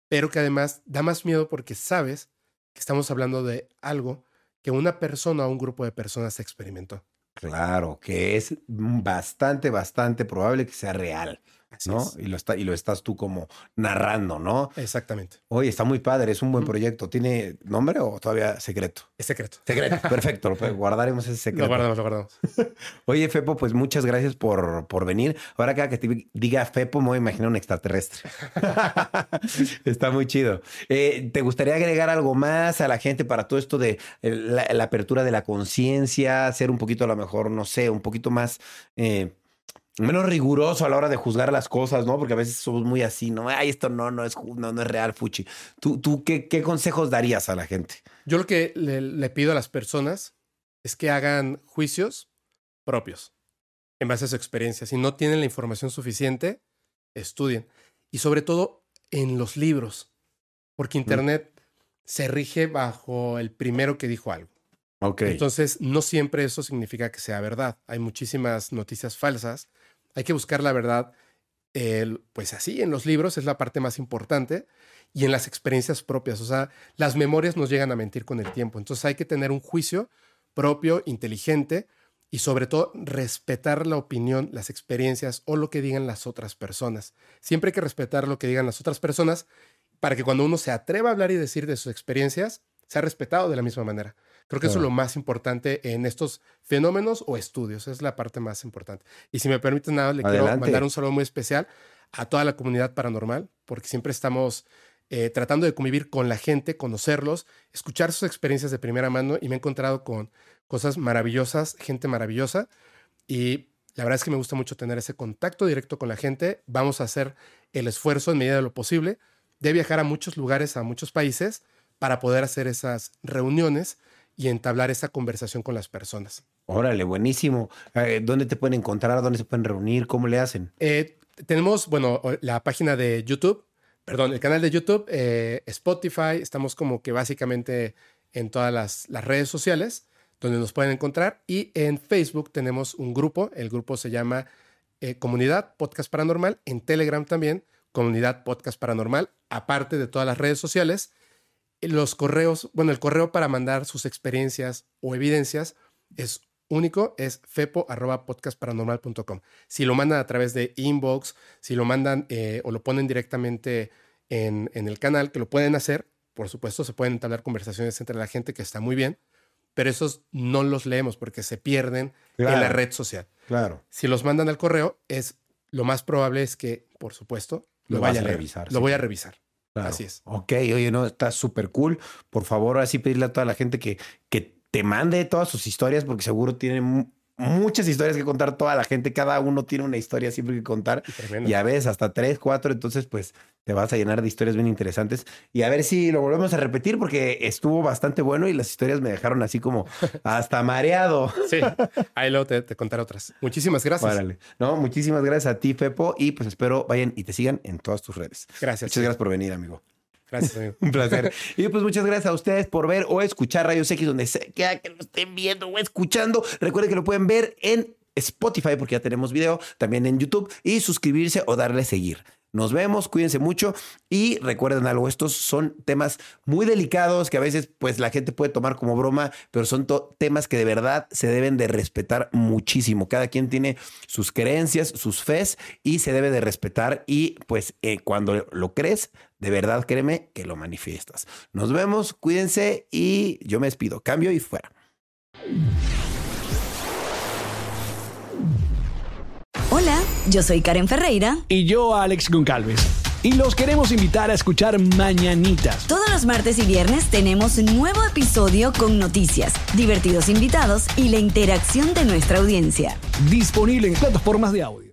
pero que además da más miedo porque sabes que estamos hablando de algo que una persona o un grupo de personas experimentó. Claro, que es bastante, bastante probable que sea real, Así ¿no? es. Y lo, está, y lo estás tú como narrando, ¿no? Exactamente. Oye, está muy padre, es un buen proyecto. ¿Tiene nombre o todavía secreto? Es secreto. Secreto, perfecto, lo guardaremos ese Lo secreto. guardamos, lo guardamos. Oye, Fepo, pues muchas gracias por, por venir. Ahora cada que te diga Fepo, me voy a imaginar un extraterrestre. Está muy chido. Eh, ¿Te gustaría agregar algo más a la gente para todo esto de eh, la, la apertura de la conciencia, ser un poquito a lo mejor, no sé, un poquito más... eh, menos riguroso a la hora de juzgar las cosas, ¿no? Porque a veces somos muy así, ¿no? Ay, esto no, no es, no, no es real, Fuchi. ¿Tú, tú qué, qué consejos darías a la gente? Yo lo que le, le pido a las personas es que hagan juicios propios en base a su experiencia. Si no tienen la información suficiente, estudien. Y sobre todo en los libros, porque Internet se rige bajo el primero que dijo algo. Ok. Entonces, no siempre eso significa que sea verdad. Hay muchísimas noticias falsas. Hay que buscar la verdad, pues así, en los libros es la parte más importante y en las experiencias propias. O sea, las memorias nos llegan a mentir con el tiempo. Entonces, hay que tener un juicio propio, inteligente y sobre todo respetar la opinión, las experiencias o lo que digan las otras personas. Siempre hay que respetar lo que digan las otras personas para que cuando uno se atreva a hablar y decir de sus experiencias, sea respetado de la misma manera. Creo que eso es Claro. lo más importante en estos fenómenos o estudios. Es la parte más importante. Y si me permiten nada, le quiero Adelante. mandar un saludo muy especial a toda la comunidad paranormal, porque siempre estamos eh, tratando de convivir con la gente, conocerlos, escuchar sus experiencias de primera mano y me he encontrado con cosas maravillosas, gente maravillosa y la verdad es que me gusta mucho tener ese contacto directo con la gente. Vamos a hacer el esfuerzo en medida de lo posible de viajar a muchos lugares, a muchos países, para poder hacer esas reuniones y entablar esa conversación con las personas. Órale, buenísimo. Eh, ¿Dónde te pueden encontrar? ¿Dónde se pueden reunir? ¿Cómo le hacen? Eh, tenemos, bueno, la página de YouTube, perdón, el canal de YouTube, eh, Spotify, estamos como que básicamente en todas las, las redes sociales donde nos pueden encontrar y en Facebook tenemos un grupo, el grupo se llama eh, Comunidad Podcast Paranormal, en Telegram también, Comunidad Podcast Paranormal, aparte de todas las redes sociales. Los correos, bueno, el correo para mandar sus experiencias o evidencias es único, es fepo.podcastparanormal.com. Si lo mandan a través de inbox, si lo mandan eh, o lo ponen directamente en, en el canal, que lo pueden hacer, por supuesto, se pueden entablar conversaciones entre la gente que está muy bien, pero esos no los leemos porque se pierden en la red social. Claro. Si los mandan al correo, es lo más probable es que, por supuesto, lo, Lo vaya a a leer. revisar, Lo sí. voy a revisar. Claro. Así es. Ok, oye, no, está súper cool. Por favor, así pedirle a toda la gente que, que te mande todas sus historias, porque seguro tienen muchas historias que contar toda la gente. Cada uno tiene una historia siempre que contar. Y tremendo. Y a veces hasta tres, cuatro, entonces pues te vas a llenar de historias bien interesantes. Y a ver si lo volvemos a repetir porque estuvo bastante bueno y las historias me dejaron así como hasta mareado. Sí, ahí luego te, te contaré otras. Muchísimas gracias. Órale. No, muchísimas gracias a ti, Fepo, y pues espero vayan y te sigan en todas tus redes. Gracias. Muchas gracias por venir, amigo. Gracias, amigo. Un placer. y pues muchas gracias a ustedes por ver o escuchar Rayos X donde sea que lo estén viendo o escuchando. Recuerden que lo pueden ver en Spotify porque ya tenemos video, también en YouTube y suscribirse o darle seguir. Nos vemos, cuídense mucho y recuerden algo, estos son temas muy delicados que a veces pues la gente puede tomar como broma, pero son temas que de verdad se deben de respetar muchísimo. Cada quien tiene sus creencias, sus fes y se debe de respetar y pues eh, cuando lo crees, de verdad créeme que lo manifiestas. Nos vemos, cuídense y yo me despido. Cambio y fuera. Hola, yo soy Karen Ferreira. Y yo, Alex Goncalves. Y los queremos invitar a escuchar Mañanitas. Todos los martes y viernes tenemos un nuevo episodio con noticias, divertidos invitados y la interacción de nuestra audiencia. Disponible en plataformas de audio.